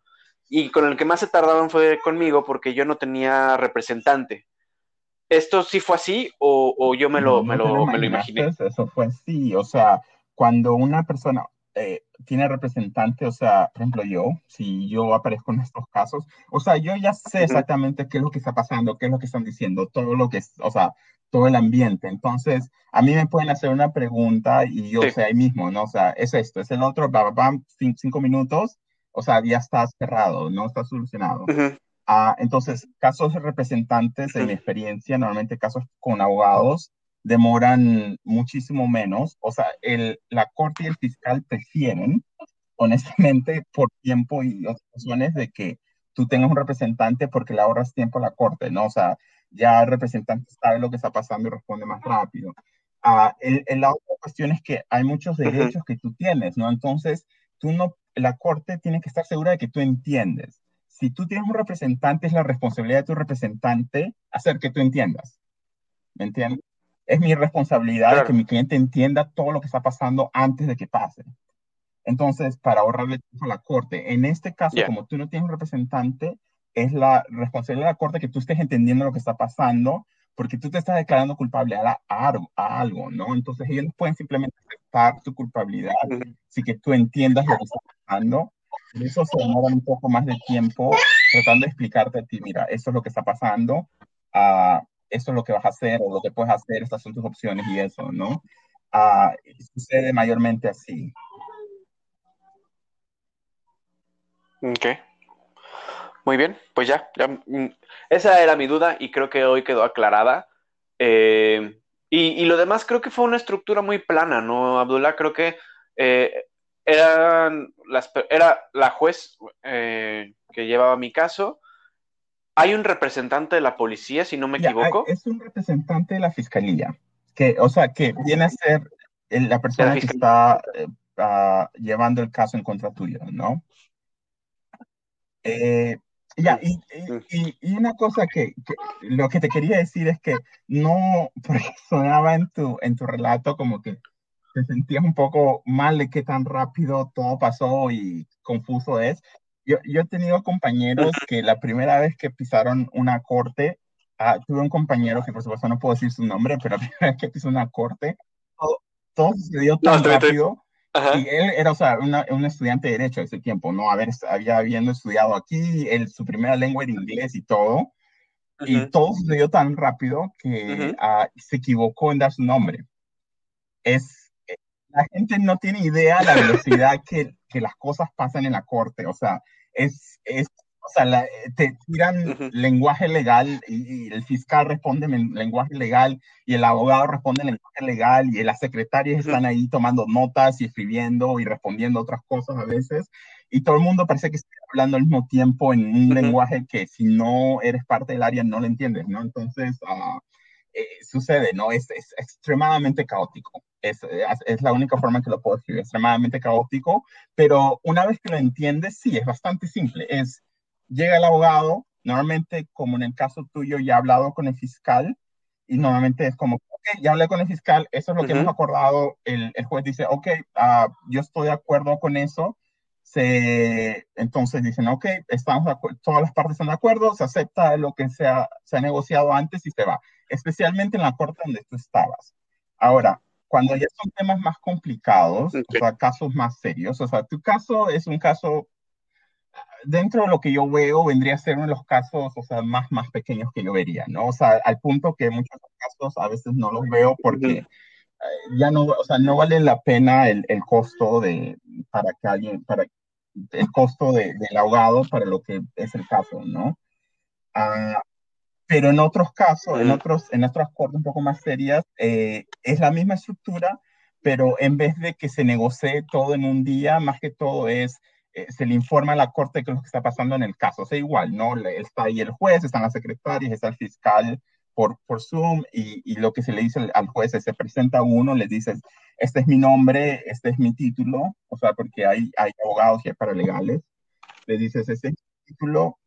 y con el que más se tardaban fue conmigo porque yo no tenía representante. ¿Esto sí fue así o, yo me lo, me, lo, me lo imaginé? Eso fue así, o sea, cuando una persona eh, tiene representante, o sea, por ejemplo yo, si yo aparezco en estos casos, o sea, yo ya sé exactamente qué es lo que está pasando, qué es lo que están diciendo, todo lo que, es, o sea, todo el ambiente. Entonces, a mí me pueden hacer una pregunta y yo sé ahí mismo, ¿no? O sea, es esto, es el otro, bam, bam, cinco minutos, o sea, ya está cerrado, no está solucionado. Ah, entonces, casos de representantes, en mi experiencia, normalmente casos con abogados, demoran muchísimo menos. O sea, el, la corte y el fiscal prefieren, honestamente, por tiempo y otras razones, de que tú tengas un representante porque le ahorras tiempo a la corte, ¿no? O sea, ya el representante sabe lo que está pasando y responde más rápido. Ah, el, la otra cuestión es que hay muchos derechos que tú tienes, ¿no? Entonces, tú no, la corte tiene que estar segura de que tú entiendes. Si tú tienes un representante, es la responsabilidad de tu representante hacer que tú entiendas. ¿Me entiendes? Es mi responsabilidad que mi cliente entienda todo lo que está pasando antes de que pase. Entonces, para ahorrarle tiempo a la corte, en este caso, como tú no tienes un representante, es la responsabilidad de la corte que tú estés entendiendo lo que está pasando, porque tú te estás declarando culpable a, algo, ¿no? Entonces ellos pueden simplemente aceptar tu culpabilidad, si que tú entiendas lo que está pasando. eso se demora un poco más de tiempo tratando de explicarte a ti, mira, esto es lo que está pasando, uh, esto es lo que vas a hacer o lo que puedes hacer, estas son tus opciones y eso, ¿no? Uh, sucede mayormente así. Ok. Muy bien, pues ya, mm, esa era mi duda y creo que hoy quedó aclarada. Eh, y, lo demás creo que fue una estructura muy plana, ¿no, Abdullah? Creo que eh, eran las, era la juez eh, que llevaba mi caso. Hay un representante de la policía, si no me equivoco. es un representante de la fiscalía, que, o sea, que viene a ser la persona que está ah, llevando el caso en contra tuyo, ¿no? Eh, ya, y, y, una cosa que, lo que te quería decir es que no, *laughs* porque sonaba en tu, en tu relato como que te sentías un poco mal de qué tan rápido todo pasó y confuso es. Yo, yo he tenido compañeros *laughs* que la primera vez que pisaron una corte, ah, tuve un compañero que por supuesto no puedo decir su nombre, pero *laughs* la primera vez que pisó una corte, todo, todo sucedió tan rápido y él era, o sea, un estudiante de Derecho de ese tiempo, ¿no? Haber, había habiendo estudiado aquí, él, su primera lengua era inglés y todo. Y todo sucedió tan rápido que ah, se equivocó en dar su nombre. Es, la gente no tiene idea la velocidad que, que las cosas pasan en la corte. O sea, es, es o sea, te tiran lenguaje legal y, el fiscal responde en lenguaje legal y el abogado responde en lenguaje legal y las secretarias están ahí tomando notas y escribiendo y respondiendo otras cosas a veces y todo el mundo parece que está hablando al mismo tiempo en un lenguaje que si no eres parte del área no lo entiendes, ¿no? Entonces, uh, eh, sucede, ¿no? Es, es extremadamente caótico. Es, es, la única forma que lo puedo escribir, extremadamente caótico, pero una vez que lo entiendes, sí, es bastante simple. Es llega el abogado, normalmente, como en el caso tuyo, ya he hablado con el fiscal, y normalmente es como, ok, ya hablé con el fiscal, eso es lo que hemos acordado, el, el, juez dice, ok, uh, yo estoy de acuerdo con eso, se, entonces dicen, ok, estamos todas las partes están de acuerdo, se acepta lo que se ha, se ha negociado antes y se va, especialmente en la corte donde tú estabas. Ahora, cuando ya son temas más complicados, o sea, casos más serios, o sea, tu caso es un caso dentro de lo que yo veo, vendría a ser uno de los casos, o sea, más, más pequeños que yo vería, ¿no? O sea, al punto que muchos casos a veces no los veo porque eh, ya no, o sea, no vale la pena el, el, costo de, para que alguien, para el costo de, del ahogado para lo que es el caso, ¿no? Uh, pero en otros casos, en otros, en otras cortes un poco más serias, eh, es la misma estructura, pero en vez de que se negocie todo en un día, más que todo es eh, se le informa a la corte de lo que está pasando en el caso. O sea, igual, ¿no? Está ahí el juez, están las secretarias, está el fiscal por, por Zoom y, y lo que se le dice al juez es, se presenta uno, le dices, este es mi nombre, este es mi título, o sea, porque hay, hay abogados y hay paralegales, le dices, este es mi título,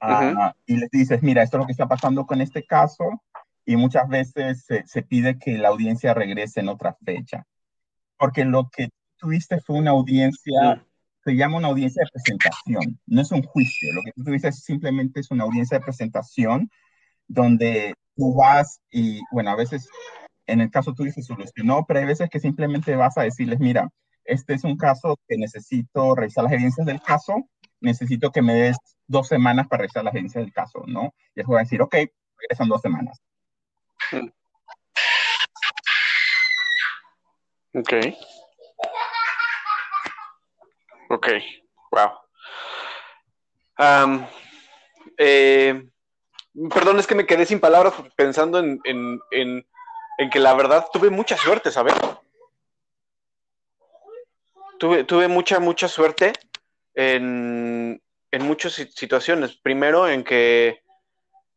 ah, y le dices, mira, esto es lo que está pasando con este caso, y muchas veces se, se pide que la audiencia regrese en otra fecha, porque lo que tuviste fue una audiencia se llama una audiencia de presentación, no es un juicio. Lo que tú dices simplemente es una audiencia de presentación donde tú vas y, bueno, a veces, en el caso tú dices solucionó, pero hay veces que simplemente vas a decirles, mira, este es un caso que necesito revisar las evidencias del caso, necesito que me des dos semanas para revisar las evidencias del caso, ¿no? Y el juez va a decir, ok, son dos semanas. Ok. Ok, wow. Eh, perdón, es que me quedé sin palabras pensando en, en que la verdad tuve mucha suerte, ¿sabes? Tuve, tuve mucha, mucha suerte en, en muchas situaciones. Primero, en que,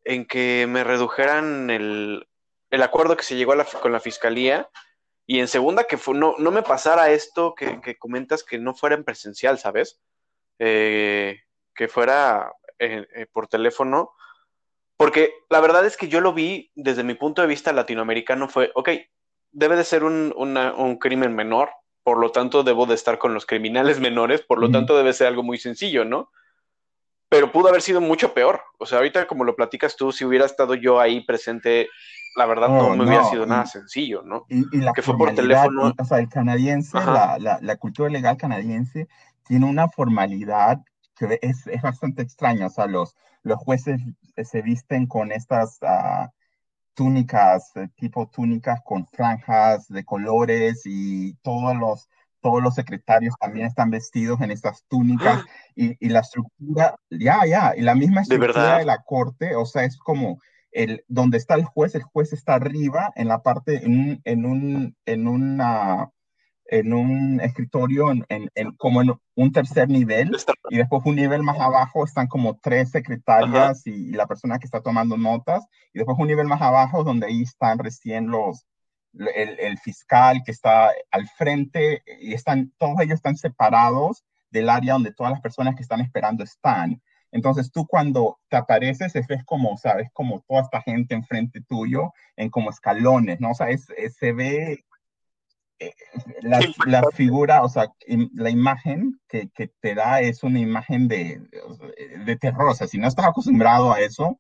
en que me redujeran el, el acuerdo que se llegó con la fiscalía. Y en segunda, que no, no me pasara esto que, comentas que no fuera en presencial, ¿sabes? Eh, que fuera eh, eh, por teléfono. Porque la verdad es que yo lo vi desde mi punto de vista latinoamericano, fue, ok, debe de ser un, un crimen menor, por lo tanto debo de estar con los criminales *laughs* menores, por lo tanto debe ser algo muy sencillo, ¿no? Pero pudo haber sido mucho peor. O sea, ahorita como lo platicas tú, si hubiera estado yo ahí presente, la verdad no, me hubiera sido nada sencillo, ¿no? Y, la que fue por teléfono. O sea, el canadiense, la, la, cultura legal canadiense tiene una formalidad que es, es, bastante extraña. O sea, los, los jueces se visten con estas uh, túnicas, eh, tipo túnicas con franjas de colores y todos los, todos los secretarios también están vestidos en estas túnicas *gasps* y, y la estructura, ya, ya, y la misma estructura ¿De, la corte, o sea, es como el, donde está el juez, el juez está arriba en la parte, en en un, en una, en un escritorio en, en, como en un tercer nivel y después un nivel más abajo están como tres secretarias y, la persona que está tomando notas y después un nivel más abajo donde ahí están recién los el, el, fiscal que está al frente y están todos ellos están separados del área donde todas las personas que están esperando están. Entonces tú cuando te apareces ves como sabes como toda esta gente enfrente tuyo en como escalones no o sea es, se ve la, la, figura, o sea, la imagen que, que, te da es una imagen de, de, terror. O sea, si no estás acostumbrado a eso,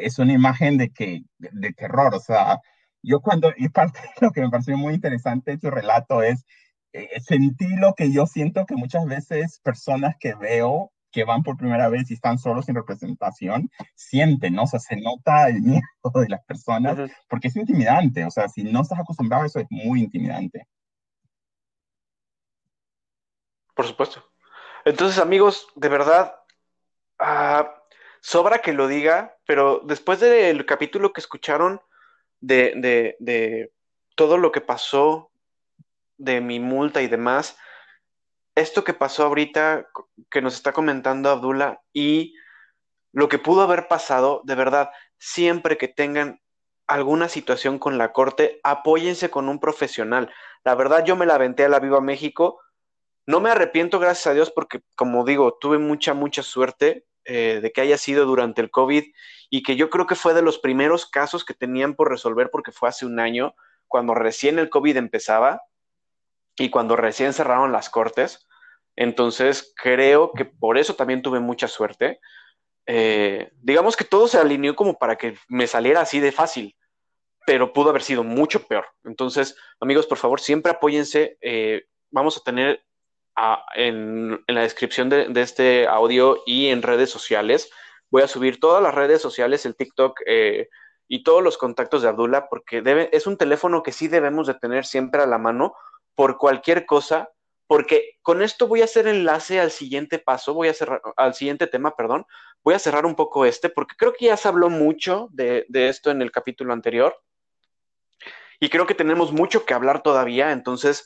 es una imagen de, que, de, terror. O sea, yo cuando, y parte de lo que me pareció muy interesante de tu relato es, eh, sentí lo que yo siento que muchas veces personas que veo que van por primera vez y están solos sin representación, sienten, ¿no? O sea, se nota el miedo de las personas, porque es intimidante, o sea, si no estás acostumbrado a eso, es muy intimidante. Por supuesto. Entonces, amigos, de verdad, uh, sobra que lo diga, pero después del capítulo que escucharon de, de, de todo lo que pasó, de mi multa y demás, esto que pasó ahorita, que nos está comentando Abdullah, y lo que pudo haber pasado, de verdad, siempre que tengan alguna situación con la corte, apóyense con un profesional. La verdad, yo me la aventé a la Viva México. No me arrepiento, gracias a Dios, porque, como digo, tuve mucha, mucha suerte eh, de que haya sido durante el COVID y que yo creo que fue de los primeros casos que tenían por resolver porque fue hace un año, cuando recién el COVID empezaba y cuando recién cerraron las cortes. Entonces, creo que por eso también tuve mucha suerte. Eh, digamos que todo se alineó como para que me saliera así de fácil, pero pudo haber sido mucho peor. Entonces, amigos, por favor, siempre apóyense. Eh, vamos a tener en, la descripción de, este audio y en redes sociales. Voy a subir todas las redes sociales, el TikTok eh, y todos los contactos de Abdullah, porque debe, es un teléfono que sí debemos de tener siempre a la mano por cualquier cosa, porque con esto voy a hacer enlace al siguiente paso, voy a cerrar, al siguiente tema, perdón, voy a cerrar un poco este, porque creo que ya se habló mucho de, esto en el capítulo anterior, y creo que tenemos mucho que hablar todavía, entonces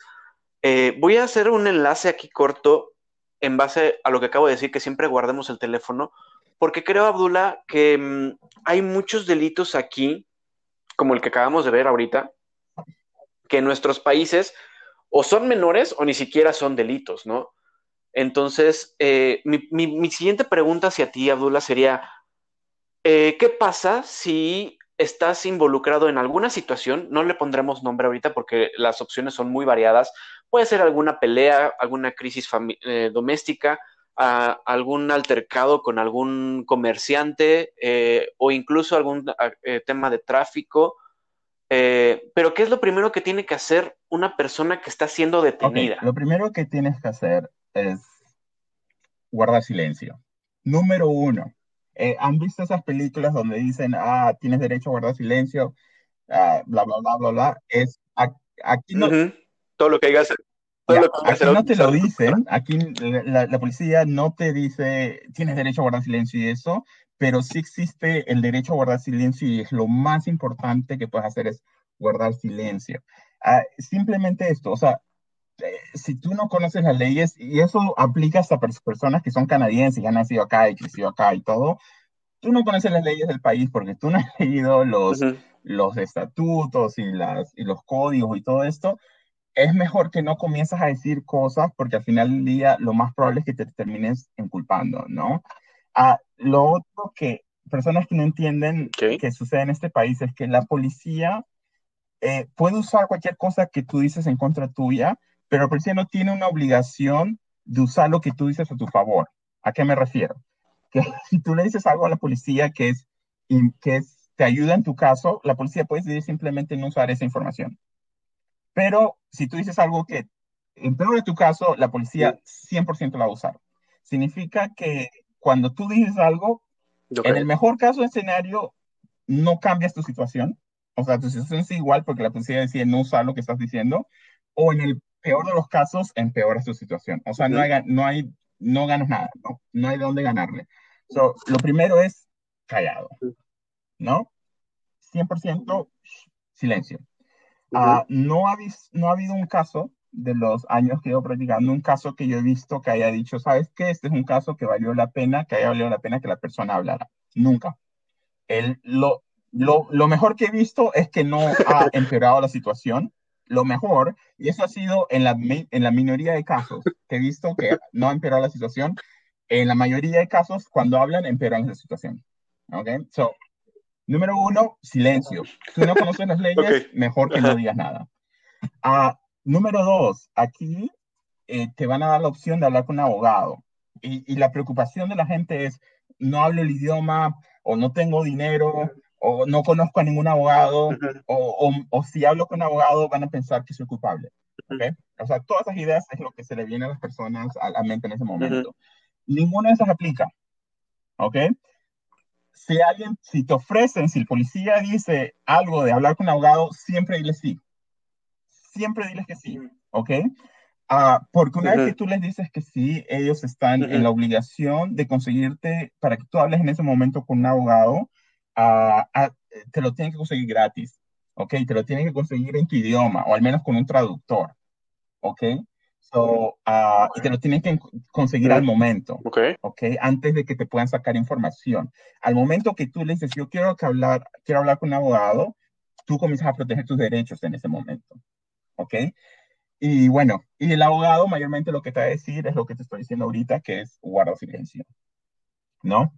eh, voy a hacer un enlace aquí corto en base a lo que acabo de decir, que siempre guardemos el teléfono, porque creo, Abdullah, que mm, hay muchos delitos aquí, como el que acabamos de ver ahorita, que en nuestros países o son menores o ni siquiera son delitos, ¿no? Entonces, eh, mi, siguiente pregunta hacia ti, Abdullah, sería, eh, ¿qué pasa si estás involucrado en alguna situación? No le pondremos nombre ahorita porque las opciones son muy variadas. Puede ser alguna pelea, alguna crisis eh, doméstica, algún altercado con algún comerciante o incluso algún tema de tráfico eh, pero, ¿qué es lo primero que tiene que hacer una persona que está siendo detenida? Lo primero que tienes que hacer es guardar silencio. Número uno, eh, ¿han visto esas películas donde dicen, ah, tienes derecho a guardar silencio, ah, bla, bla, bla, bla, bla? Es, aquí no... Todo lo que digas. aquí no te lo dicen, aquí la, la, policía no te dice, tienes derecho a guardar silencio y eso, pero sí existe el derecho a guardar silencio y es lo más importante que puedes hacer es guardar silencio. Ah, simplemente esto, o sea, eh, si tú no conoces las leyes, y eso aplica hasta para personas que son canadienses y han nacido acá y crecido acá y todo, tú no conoces las leyes del país porque tú no has *laughs* leído los, los estatutos y, las, y los códigos y todo esto, es mejor que no comiences a decir cosas porque al final del día lo más probable es que te termines inculpando, ¿no? Ah, lo otro que personas que no entienden que sucede en este país es que la policía eh, puede usar cualquier cosa que tú dices en contra tuya, pero la policía no tiene una obligación de usar lo que tú dices a tu favor. ¿A qué me refiero? Que *laughs* si tú le dices algo a la policía que es, que es, te ayuda en tu caso, la policía puede decidir simplemente no usar esa información. Pero si tú dices algo que empeora tu caso, la policía 100% la va a usar. Significa que cuando tú dices algo, en el mejor caso de escenario, no cambias tu situación. O sea, tu situación es igual porque la policía decide no usar lo que estás diciendo. O en el peor de los casos, empeoras tu situación. O sea, no, hay, no, hay, no ganas nada, no, no hay de dónde ganarle. So, lo primero es callado, ¿no? 100% silencio. Ah, no, ha no ha habido un caso de los años que llevo practicando, un caso que yo he visto que haya dicho, ¿sabes qué? Este es un caso que valió la pena, que haya valido la pena que la persona hablara. Nunca. El, lo, lo, lo mejor que he visto es que no ha *laughs* empeorado la situación. Lo mejor, y eso ha sido en la, en la minoría de casos que he visto que no ha empeorado la situación, en la mayoría de casos, cuando hablan, empeoran la situación. ¿Ok? So, número uno, silencio. Si no conoces las leyes, mejor que no digas nada. Ah, Número dos, aquí eh, te van a dar la opción de hablar con un abogado. Y, la preocupación de la gente es, no hablo el idioma, o no tengo dinero, o no conozco a ningún abogado, o, o, si hablo con un abogado van a pensar que soy culpable. ¿okay? O sea, todas esas ideas es lo que se le viene a las personas a la mente en ese momento. Ninguna de esas aplica. ¿Ok? Si alguien, si te ofrecen, si el policía dice algo de hablar con un abogado, siempre dile sí siempre diles que sí, ¿ok? Ah, porque una vez que tú les dices que sí, ellos están en la obligación de conseguirte, para que tú hables en ese momento con un abogado, uh, te lo tienen que conseguir gratis, ¿ok? Te lo tienen que conseguir en tu idioma, o al menos con un traductor, ¿ok? So, y te lo tienen que conseguir al momento, okay. ¿ok? Antes de que te puedan sacar información. Al momento que tú le dices, yo quiero, que hablar, quiero hablar con un abogado, tú comienzas a proteger tus derechos en ese momento. ¿Ok? Y bueno, y el abogado mayormente lo que te va a decir es lo que te estoy diciendo ahorita, que es guarda silencio, ¿no?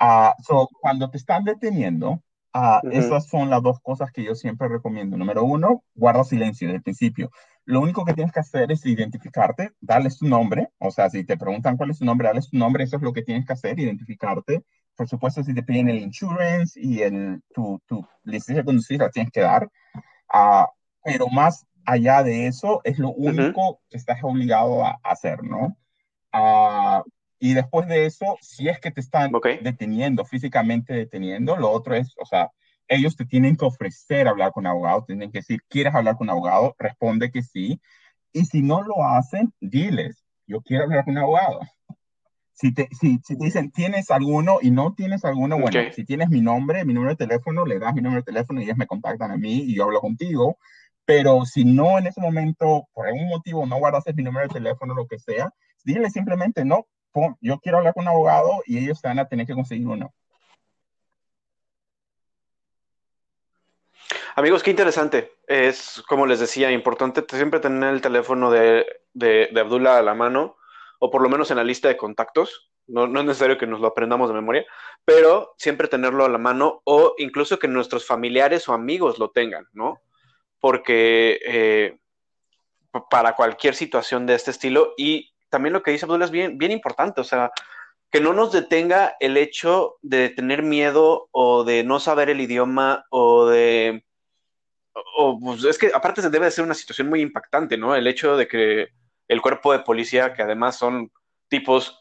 Uh, so, cuando te están deteniendo, uh, esas son las dos cosas que yo siempre recomiendo. Número uno, guarda silencio desde el principio. Lo único que tienes que hacer es identificarte, darles tu nombre, o sea, si te preguntan cuál es tu nombre, darles tu nombre, eso es lo que tienes que hacer, identificarte. Por supuesto, si te piden el insurance y el, tu, tu licencia de conducir, la tienes que dar. Uh, pero más allá de eso es lo único que estás obligado a hacer, ¿no? Ah, y después de eso, si es que te están deteniendo, físicamente deteniendo, lo otro es, o sea, ellos te tienen que ofrecer hablar con abogado, tienen que decir, ¿quieres hablar con abogado? Responde que sí. Y si no lo hacen, diles, yo quiero hablar con abogado. Si te, si, si te dicen, ¿tienes alguno? Y no tienes alguno, bueno, si tienes mi nombre, mi número de teléfono, le das mi número de teléfono y ellos me contactan a mí y yo hablo contigo. Pero si no en ese momento, por algún motivo, no guardas mi número de teléfono, lo que sea, dile simplemente, no, yo quiero hablar con un abogado y ellos van a tener que conseguir uno. Amigos, qué interesante. Es, como les decía, importante siempre tener el teléfono de, de, Abdullah a la mano, o por lo menos en la lista de contactos. No, no, es necesario que nos lo aprendamos de memoria, pero siempre tenerlo a la mano, o incluso que nuestros familiares o amigos lo tengan, ¿no? Porque eh, para cualquier situación de este estilo, y también lo que dice Abdullah es bien, bien importante, o sea, que no nos detenga el hecho de tener miedo o de no saber el idioma o de... O, pues, es que aparte se debe de ser una situación muy impactante, ¿no? El hecho de que el cuerpo de policía, que además son tipos,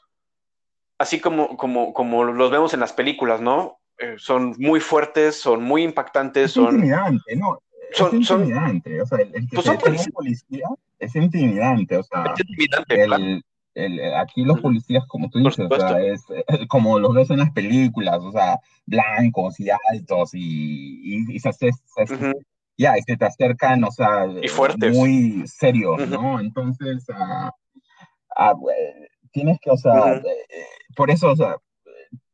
así como, como, como los vemos en las películas, ¿no? Eh, son muy fuertes, son muy impactantes, es son... Intimidante, ¿no? Es intimidante, o sea, el, que pues policía es intimidante, o sea, aquí los policías, como tú dices, o sea, es, como los ves en las películas, o sea, blancos y altos y, y, ya, y se te acercan, o sea, Y fuertes. muy serios, Ujú. ¿no? Entonces, eh, tienes que, o sea, Ujú. eh, por eso, o sea,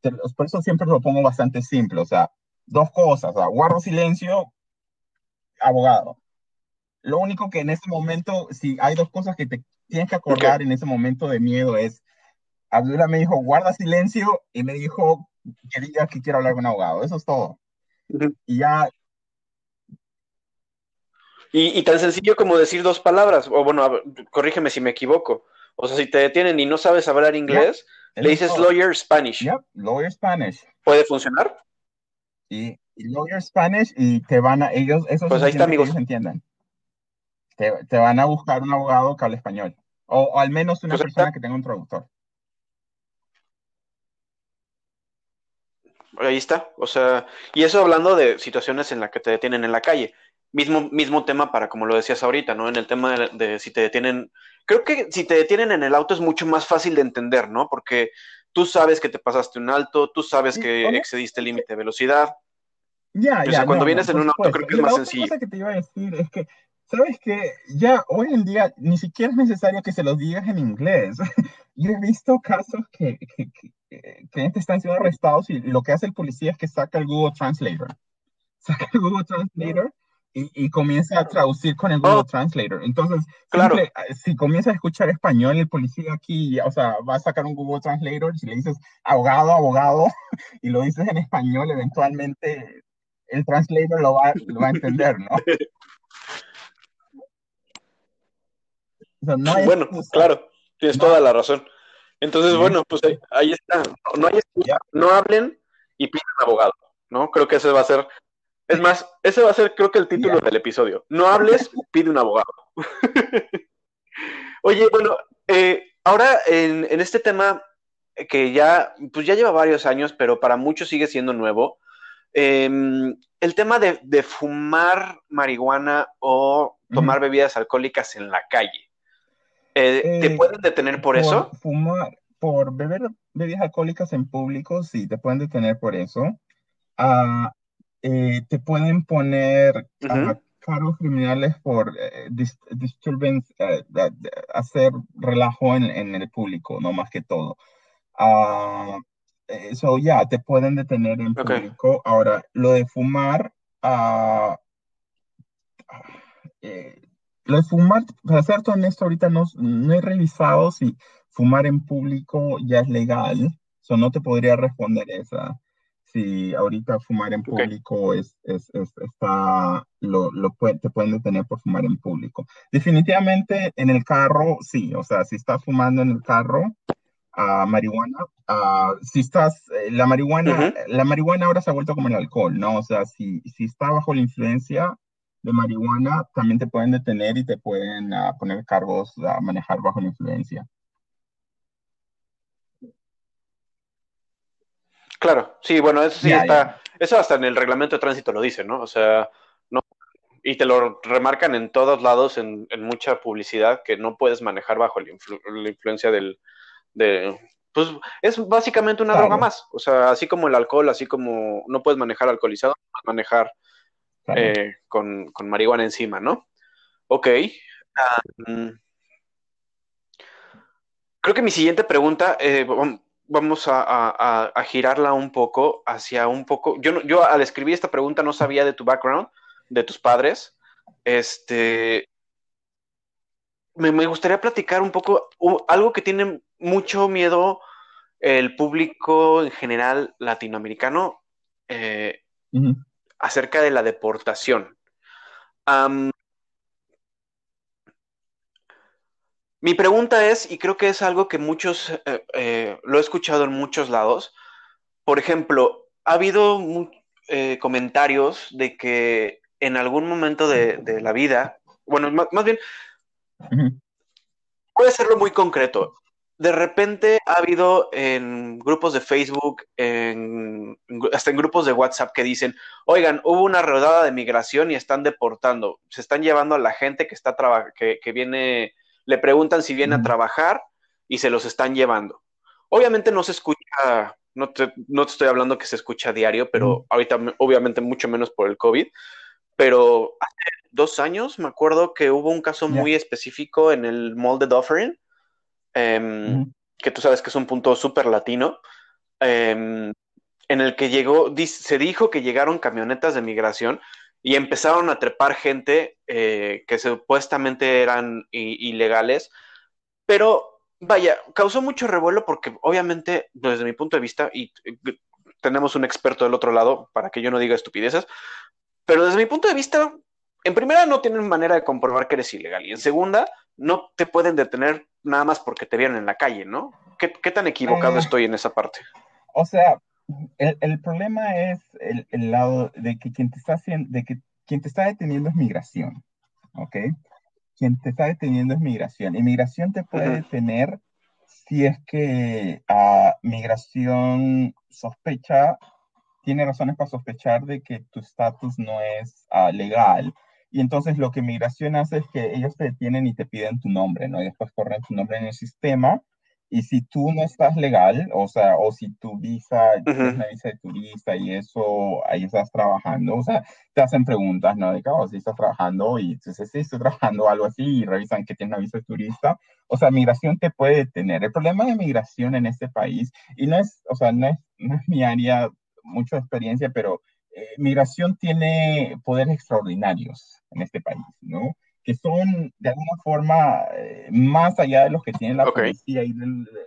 te- por eso siempre lo pongo bastante simple, o sea, dos cosas, o sea, guardo silencio, abogado. Lo único que en ese momento, si hay dos cosas que te tienes que acordar en ese momento de miedo es, Abdullah me dijo, guarda silencio, y me dijo que diga que quiero hablar con un abogado. Eso es todo. Ujú. Y ya, Y, y tan sencillo como decir dos palabras, o bueno, ver, corrígeme si me equivoco. O sea, si te detienen y no sabes hablar inglés, eso le es dices todo. lawyer Spanish. Yep, lawyer Spanish. ¿Puede funcionar? Y lawyer Spanish, y te van a, ellos, eso es Pues ahí está, amigos. ellos entiendan. Te, te van a buscar un abogado que hable español. O, o al menos una Pues persona que tenga un traductor. Ahí está. O sea, y eso hablando de situaciones en las que te detienen en la calle. Mismo, mismo tema para, como lo decías ahorita, ¿no? En el tema de, de si te detienen. Creo que si te detienen en el auto es mucho más fácil de entender, ¿no? Porque tú sabes que te pasaste un alto, tú sabes que excediste el límite de velocidad. Ya, O ya, sea, cuando no, vienes no, en un auto, creo que Y es más la otra sencillo. cosa que te iba a decir es que, ¿sabes qué? Ya hoy en día ni siquiera es necesario que se los digas en inglés. *laughs* Yo he visto casos que, que, que, que clientes están siendo arrestados y lo que hace el policía es que saca el Google Translator. *laughs* Saca el Google Translator y, y comienza a traducir con el Google Oh. Translator. Entonces, Claro. simple, eh, si comienza a escuchar español, el policía aquí, ya, o sea, va a sacar un Google Translator y si le dices abogado, abogado, *laughs* y lo dices en español, eventualmente el translator lo va, lo va a entender, ¿no? *laughs* O sea, no hay Bueno, excusa. claro, tienes No. toda la razón. Entonces, Sí. bueno, pues ahí, ahí está. No, no hay excusa. Ya. No hablen y pidan abogado, ¿no? Creo que ese va a ser. Es más, ese va a ser, creo que el título del episodio. No hables, *laughs* pide un abogado. *laughs* Oye, bueno, eh, ahora en, en este tema que ya, pues ya lleva varios años, pero para muchos sigue siendo nuevo. Em, el tema de, de fumar marihuana o tomar bebidas alcohólicas en la calle. Eh, ¿Te Eh, pueden detener por, eso? Fumar, por beber bebidas alcohólicas en público, sí, te pueden detener por eso. Ah, eh, te pueden poner ah, Ujú. cargos criminales por dis- disturbance, hacer relajo en, en el público, no más que todo. Ah, Eso ya, te pueden detener en Ok. público. Ahora, lo de fumar, ah, eh, lo de fumar, para ser honesto, ahorita no, no he revisado si fumar en público ya es legal. So, no te podría responder esa. Si ahorita fumar en público es, es, es- está, lo, lo pue- te pueden detener por fumar en público. Definitivamente en el carro, sí. O sea, si estás fumando en el carro, ah, marihuana, ah, si estás, eh, la marihuana, la marihuana ahora se ha vuelto como el alcohol, ¿no? O sea, si, si está bajo la influencia de marihuana, también te pueden detener y te pueden ah, poner cargos a manejar bajo la influencia. Claro, sí, bueno, eso sí está, eso hasta en el reglamento de tránsito lo dice, ¿no? O sea, no, y te lo remarcan en todos lados, en, en mucha publicidad, que no puedes manejar bajo la, influ- la influencia del, de, pues es básicamente una Claro. droga más, o sea, así como el alcohol, así como no puedes manejar alcoholizado, no puedes manejar Claro. eh, con, con marihuana encima, ¿no? Ok. Creo que mi siguiente pregunta, eh, vam- vamos a, a- girarla un poco hacia un poco. Yo, yo al escribir esta pregunta no sabía de tu background, de tus padres. Este. Me, me gustaría platicar un poco, algo que tiene mucho miedo el público en general latinoamericano. eh, acerca de la deportación. Mi pregunta es, y creo que es algo que muchos, eh, eh, lo he escuchado en muchos lados, por ejemplo, ha habido eh, comentarios de que en algún momento de, de la vida, bueno, más, más bien. Puede serlo muy concreto. De repente ha habido en grupos de Facebook, en- hasta en grupos de WhatsApp que dicen, oigan, hubo una rodada de migración y están deportando, se están llevando a la gente que está que, que viene, le preguntan si viene a trabajar y se los están llevando. Obviamente no se escucha, no te, no te estoy hablando que se escucha a diario, pero ahorita me- obviamente mucho menos por el COVID. pero hace dos años me acuerdo que hubo un caso muy específico en el Mall de Dufferin, em, que tú sabes que es un punto súper latino, em, en el que llegó, se dijo que llegaron camionetas de migración y empezaron a trepar gente eh, que supuestamente eran ilegales, pero vaya, causó mucho revuelo porque obviamente desde mi punto de vista, y tenemos un experto del otro lado para que yo no diga estupideces, pero desde mi punto de vista, en primera no tienen manera de comprobar que eres ilegal y en segunda no te pueden detener nada más porque te vieron en la calle, ¿no? ¿Qué, tan equivocado eh, estoy en esa parte? O sea, el, problema es el, lado de que quien te está haciendo, de que quien te está deteniendo es migración, ¿ok? Quien te está deteniendo es migración. Y migración te puede detener si es que a ah, migración sospecha, tiene razones para sospechar de que tu estatus no es ah, legal. Y entonces lo que migración hace es que ellos te detienen y te piden tu nombre, ¿no? Y después corren tu nombre en el sistema y si tú no estás legal, o sea, o si tu visa es una visa de turista y eso, ahí estás trabajando, o sea, te hacen preguntas, ¿no? De que, oh, si estás trabajando y entonces sí, estoy trabajando algo así y revisan que tienes una visa de turista. O sea, migración te puede detener. El problema de migración en este país, y no es, o sea, no es, no es mi área, mucha experiencia, pero eh, migración tiene poderes extraordinarios en este país, ¿no? que son de alguna forma eh, más allá de los que tiene la policía. Y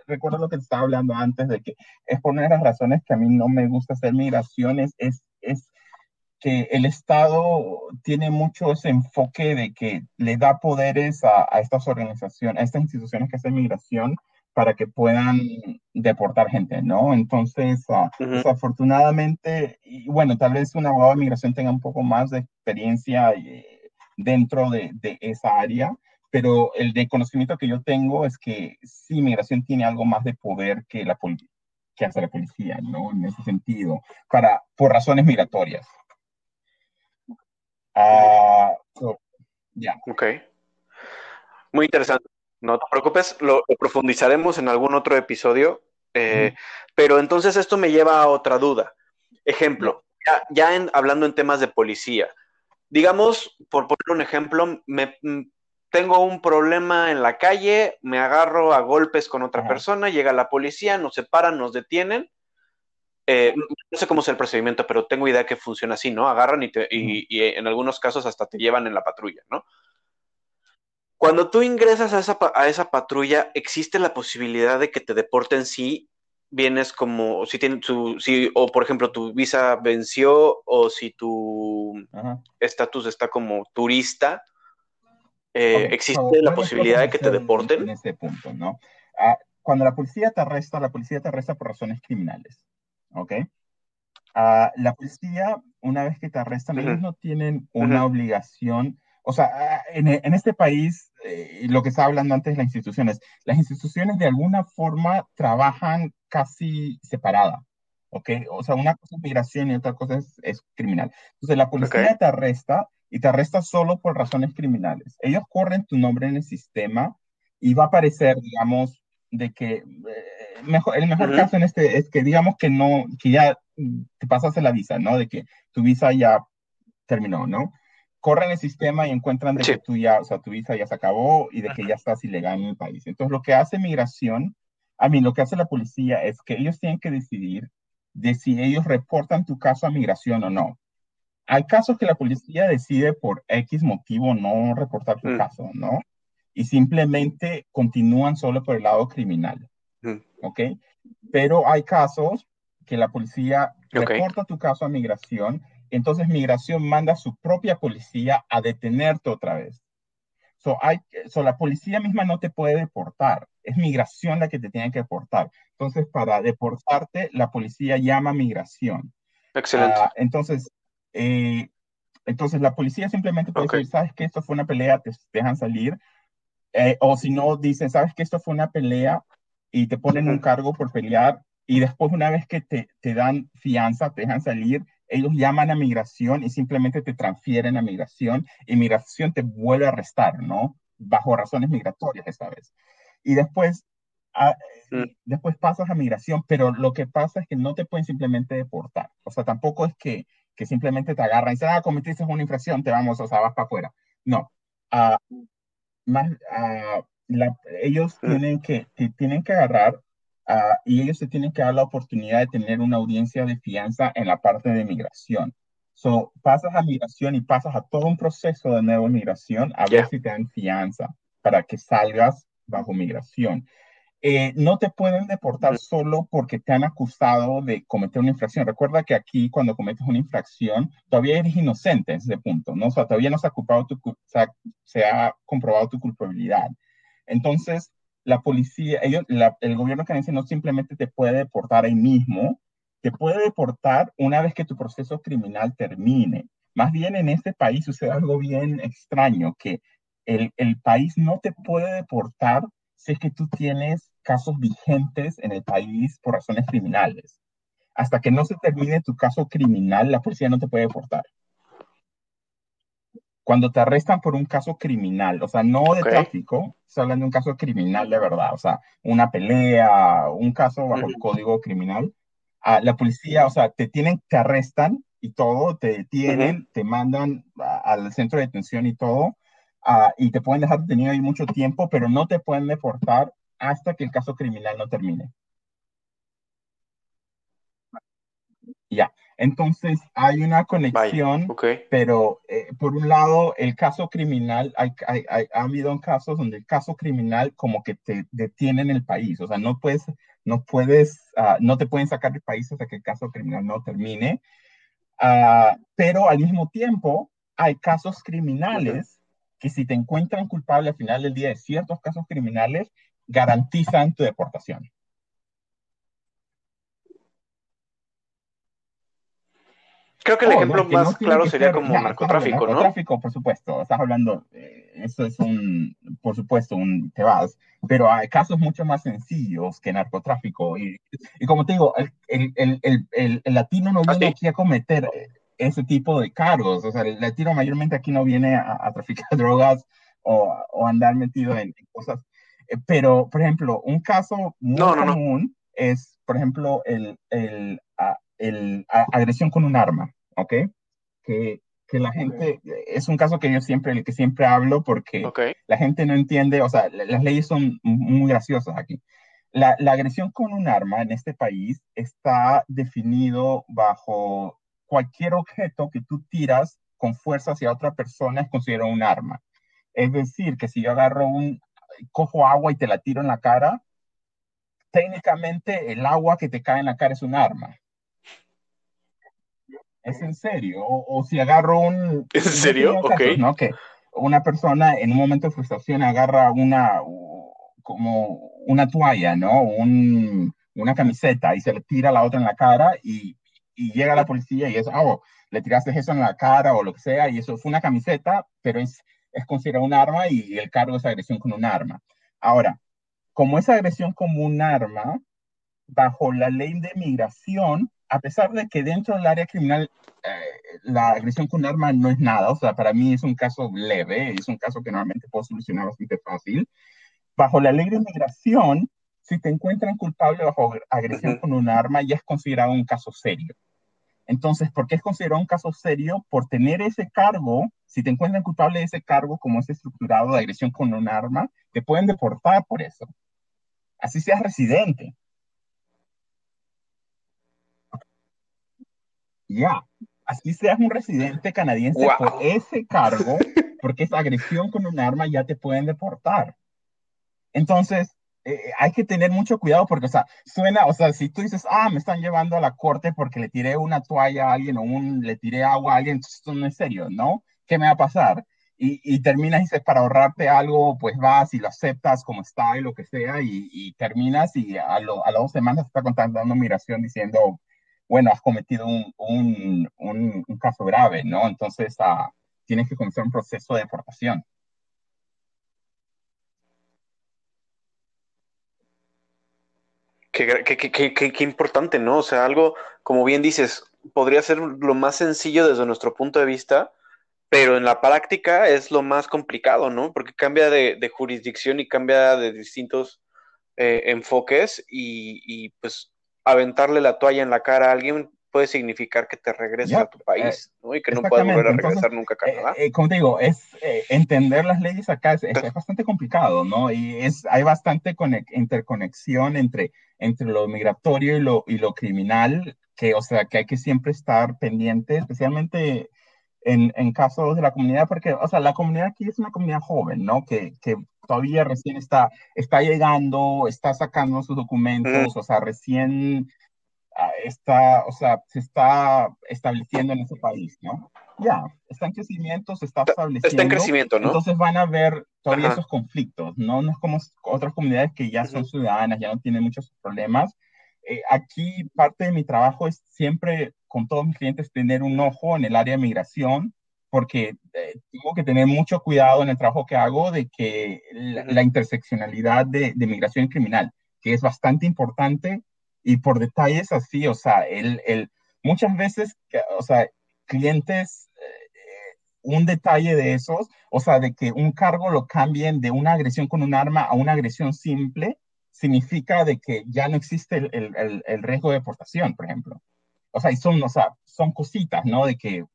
recuerdo lo que estaba hablando antes de que es por una de las razones que a mí no me gusta hacer migraciones, es, es que el Estado tiene mucho ese enfoque de que le da poderes a, estas organizaciones, a estas instituciones que hacen migración para que puedan deportar gente, ¿no? Entonces, uh, desafortunadamente, y bueno, tal vez un abogado de migración tenga un poco más de experiencia y, dentro de, esa área, pero el de conocimiento que yo tengo es que sí, migración tiene algo más de poder que, la que hace la policía, ¿no? En ese sentido, para, por razones migratorias. Ah, ya. Ok. Muy interesante. No te preocupes, lo, profundizaremos en algún otro episodio. Eh, pero entonces esto me lleva a otra duda. Ejemplo, ya, ya hablando en temas de policía, digamos, por poner un ejemplo, me, mm, tengo un problema en la calle, me agarro a golpes con otra persona, llega la policía, nos separan, nos detienen. Eh, no sé cómo es el procedimiento, pero tengo idea que funciona así, ¿no? Agarran y, y, en algunos casos hasta te llevan en la patrulla, ¿no? Cuando tú ingresas a esa, a esa patrulla, existe la posibilidad de que te deporten si vienes como, si tienes tu, si, o por ejemplo, tu visa venció o si tu estatus está como turista, eh, ¿existe la posibilidad de que te deporten? En ese punto, ¿no? Ah, cuando la policía te arresta, la policía te arresta por razones criminales, ¿ok? Ah, la policía, una vez que te arrestan, ellos no tienen una obligación o sea, en, en este país, eh, lo que estaba hablando antes de las instituciones, las instituciones de alguna forma trabajan casi separada, ¿ok? O sea, una cosa es migración y otra cosa es, es criminal. Entonces, la policía te arresta y te arresta solo por razones criminales. Ellos corren tu nombre en el sistema y va a aparecer, digamos, de que eh, mejor, el mejor caso en este es que digamos que no, que ya te pasaste la visa, ¿no? De que tu visa ya terminó, ¿no? Corren el sistema y encuentran de que tú ya, o sea, tu visa ya se acabó y de que ya estás ilegal en el país. Entonces, lo que hace migración, a mí, lo que hace la policía es que ellos tienen que decidir de si ellos reportan tu caso a migración o no. Hay casos que la policía decide por X motivo no reportar tu mm. caso, ¿no? Y simplemente continúan solo por el lado criminal. Mm. ¿Ok? Pero hay casos que la policía reporta tu caso a migración entonces migración manda a su propia policía a detenerte otra vez. So, hay, so, la policía misma no te puede deportar, es migración la que te tiene que deportar. Entonces, para deportarte, la policía llama a migración. Excelente. Ah, entonces, eh, entonces, la policía simplemente puede decir, sabes que esto fue una pelea, te dejan salir. Eh, o si no, dicen, sabes que esto fue una pelea y te ponen un cargo por pelear. Y después, una vez que te, te dan fianza, te dejan salir, ellos llaman a migración y simplemente te transfieren a migración y migración te vuelve a arrestar, ¿no? Bajo razones migratorias esta vez. Y después, ah, mm. después pasas a migración, pero lo que pasa es que no te pueden simplemente deportar. O sea, tampoco es que que simplemente te agarran y dicen, ah, cometiste una infracción, te vamos, o sea, vas para afuera. No. Uh, más, uh, la, ellos mm. tienen, que, tienen que agarrar y ellos se tienen que dar la oportunidad de tener una audiencia de fianza en la parte de migración. So, pasas a migración y pasas a todo un proceso de nueva migración a ver si te dan fianza para que salgas bajo migración. Eh, no te pueden deportar solo porque te han acusado de cometer una infracción. Recuerda que aquí cuando cometes una infracción todavía eres inocente en ese punto, ¿no? O sea, todavía no se ha, ocupado tu, se ha comprobado tu culpabilidad. Entonces, la policía, ellos, el gobierno canadiense no simplemente te puede deportar ahí mismo, te puede deportar una vez que tu proceso criminal termine. Más bien en este país sucede algo bien extraño, que el, el país no te puede deportar si es que tú tienes casos vigentes en el país por razones criminales. Hasta que no se termine tu caso criminal, la policía no te puede deportar. Cuando te arrestan por un caso criminal, o sea, no de tráfico, se habla de un caso criminal de verdad, o sea, una pelea, un caso bajo el código criminal, a la policía, o sea, te tienen, te arrestan y todo, te detienen, te mandan al centro de detención y todo, y te pueden dejar detenido ahí mucho tiempo, pero no te pueden deportar hasta que el caso criminal no termine. Ya, entonces hay una conexión, pero eh, por un lado, el caso criminal, hay, hay, ha habido casos donde el caso criminal como que te detiene en el país, o sea, no puedes, no puedes, ah, no te pueden sacar del país hasta que el caso criminal no termine, uh, pero al mismo tiempo hay casos criminales que si te encuentran culpable al final del día de ciertos casos criminales, garantizan tu deportación. Creo que el ejemplo más claro sería como narcotráfico, ¿no? Narcotráfico, por supuesto. Estás hablando, eh, eso es un, por supuesto, un te vas. Pero hay casos mucho más sencillos que narcotráfico. Y, y como te digo, el, el, el, el latino no viene aquí a cometer ese tipo de cargos. O sea, el latino mayormente aquí no viene a, traficar *laughs* drogas o, o, andar metido en, cosas. Eh, pero, por ejemplo, un caso muy común es, por ejemplo, el, el, el agresión con un arma, ¿ok? Que, que la gente, es un caso que yo siempre, el que siempre hablo porque la gente no entiende, o sea, las leyes son muy graciosas aquí. La, la, agresión con un arma en este país está definido bajo cualquier objeto que tú tiras con fuerza hacia otra persona es considerado un arma. Es decir, que si yo agarro un, cojo agua y te la tiro en la cara, técnicamente el agua que te cae en la cara es un arma. Es en serio. O, si agarro un... *laughs* ¿Es en serio? ok. ¿no? Que una persona en un momento de frustración agarra una, como una toalla, ¿no? Un, una camiseta y se le tira la otra en la cara y, y llega la policía y es, ah, oh, le tiraste eso en la cara o lo que sea y eso fue una camiseta, pero es, es considerado un arma y el cargo es agresión con un arma. Ahora, como es agresión como un arma, bajo la ley de migración, a pesar de que dentro del área criminal eh, la agresión con arma no es nada, o sea, para mí es un caso leve, es un caso que normalmente puedo solucionar bastante fácil. Bajo la ley de migración, si te encuentran culpable bajo agresión con un arma, ya es considerado un caso serio. Entonces, ¿por qué es considerado un caso serio? Por tener ese cargo, si te encuentran culpable de ese cargo, como es estructurado de agresión con un arma, te pueden deportar por eso. Así seas residente. Ya, así seas un residente canadiense por ese cargo, porque esa agresión con un arma ya te pueden deportar. Entonces, eh, hay que tener mucho cuidado porque, o sea, suena, o sea, si tú dices, ah, me están llevando a la corte porque le tiré una toalla a alguien o un, le tiré agua a alguien, esto no es serio, ¿no? ¿Qué me va a pasar? Y, y terminas y dices, para ahorrarte algo, pues vas y lo aceptas como está y lo que sea, y, y terminas y a, lo, a las dos semanas está contactando migración diciendo, bueno, has cometido un, un, un, caso grave, ¿no? Entonces uh, tienes que comenzar un proceso de deportación. Qué, qué, qué, qué, importante, ¿no? O sea, algo, como bien dices, podría ser lo más sencillo desde nuestro punto de vista, pero en la práctica es lo más complicado, ¿no? Porque cambia de, de jurisdicción y cambia de distintos eh, enfoques y, y, pues aventarle la toalla en la cara a alguien puede significar que te regreses a tu país, ¿no? Y que no puedas volver a regresar nunca a Canadá. como te digo, es entender las leyes acá es, bastante complicado, ¿no? Y es, hay bastante interconexión entre, entre lo migratorio y lo, y lo criminal, que, o sea, que hay que siempre estar pendiente, especialmente en, en, casos de la comunidad, porque, o sea, la comunidad aquí es una comunidad joven, ¿no? Que, que todavía recién está, está llegando, está sacando sus documentos, o sea, recién ah, está, o sea, se está estableciendo en ese país, ¿no? Ya, está en crecimiento, se está estableciendo. Está en crecimiento, ¿no? Entonces van a ver todavía esos conflictos, ¿no? No es como otras comunidades que ya son ciudadanas, ya no tienen muchos problemas. Eh, aquí parte de mi trabajo es siempre con todos mis clientes tener un ojo en el área de migración, porque eh, tengo que tener mucho cuidado en el trabajo que hago de que la, interseccionalidad de, de, migración criminal, que es bastante importante y por detalles así, o sea, el, el muchas veces, o sea, clientes, eh, un detalle de esos, o sea, de que un cargo lo cambien de una agresión con un arma a una agresión simple, significa de que ya no existe el, el, el riesgo de deportación, por ejemplo o sea, y son, o sea, son cositas, ¿no? De que,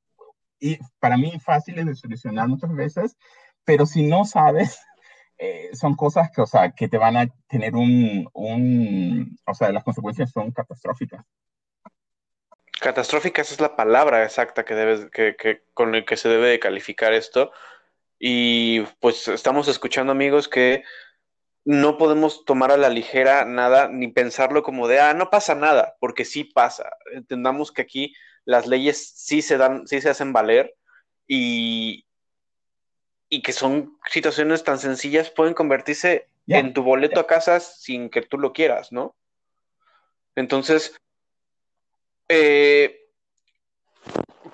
y para mí fáciles de solucionar muchas veces, pero si no sabes, *laughs* eh, son cosas que, o sea, que te van a tener un, un, o sea, las consecuencias son catastróficas. Catastróficas es la palabra exacta que debes, que, que, con el que se debe de calificar esto. Y pues estamos escuchando amigos que no podemos tomar a la ligera nada ni pensarlo como de, ah, no pasa nada, porque sí pasa. Entendamos que aquí las leyes sí se dan, sí se hacen valer y, y que son situaciones tan sencillas pueden convertirse en tu boleto a casa sin que tú lo quieras, ¿no? Entonces, eh,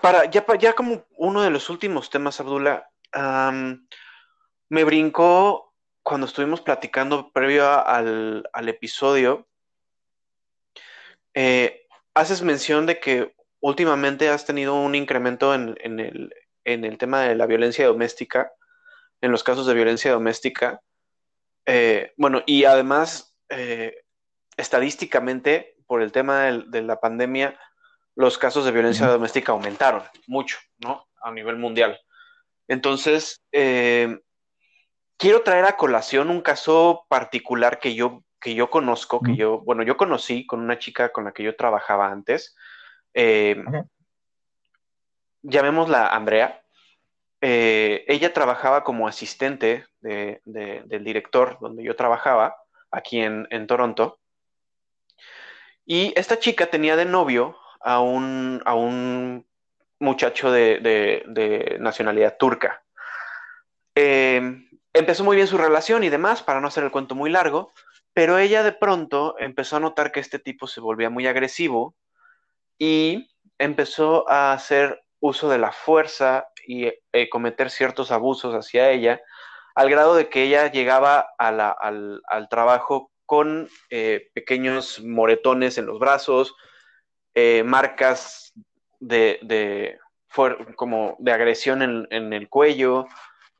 para, ya, ya como uno de los últimos temas, Abdullah, me brincó cuando estuvimos platicando previo al, episodio, eh, haces mención de que últimamente has tenido un incremento en, el, tema de la violencia doméstica, en los casos de violencia doméstica. Eh, bueno, y además, eh, estadísticamente, por el tema de, la pandemia, los casos de violencia doméstica aumentaron mucho, ¿no? A nivel mundial. Entonces, quiero traer a colación un caso particular que yo, que yo conozco, que yo, bueno, yo conocí con una chica con la que yo trabajaba antes. Eh, llamémosla Andrea. Eh, ella trabajaba como asistente del director donde yo trabajaba, aquí en, Toronto. Y esta chica tenía de novio a un, a un muchacho de, nacionalidad turca. Eh, empezó muy bien su relación y demás, para no hacer el cuento muy largo, pero ella de pronto empezó a notar que este tipo se volvía muy agresivo y empezó a hacer uso de la fuerza y eh, cometer ciertos abusos hacia ella, al grado de que ella llegaba al, trabajo con eh, pequeños moretones en los brazos, eh, marcas de, como de agresión en el cuello,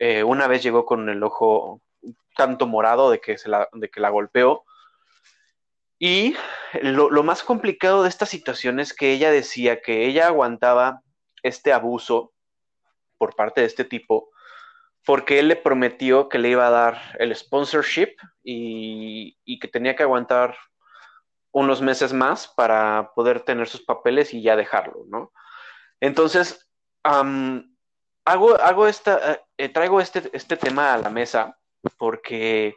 eh, una vez llegó con el ojo tanto morado de que, la, de que la golpeó. Y lo, más complicado de esta situación es que ella decía que ella aguantaba este abuso por parte de este tipo porque él le prometió que le iba a dar el sponsorship y, que tenía que aguantar unos meses más para poder tener sus papeles y ya dejarlo, ¿no? Entonces, hago, hago esta, eh, traigo este, este tema a la mesa porque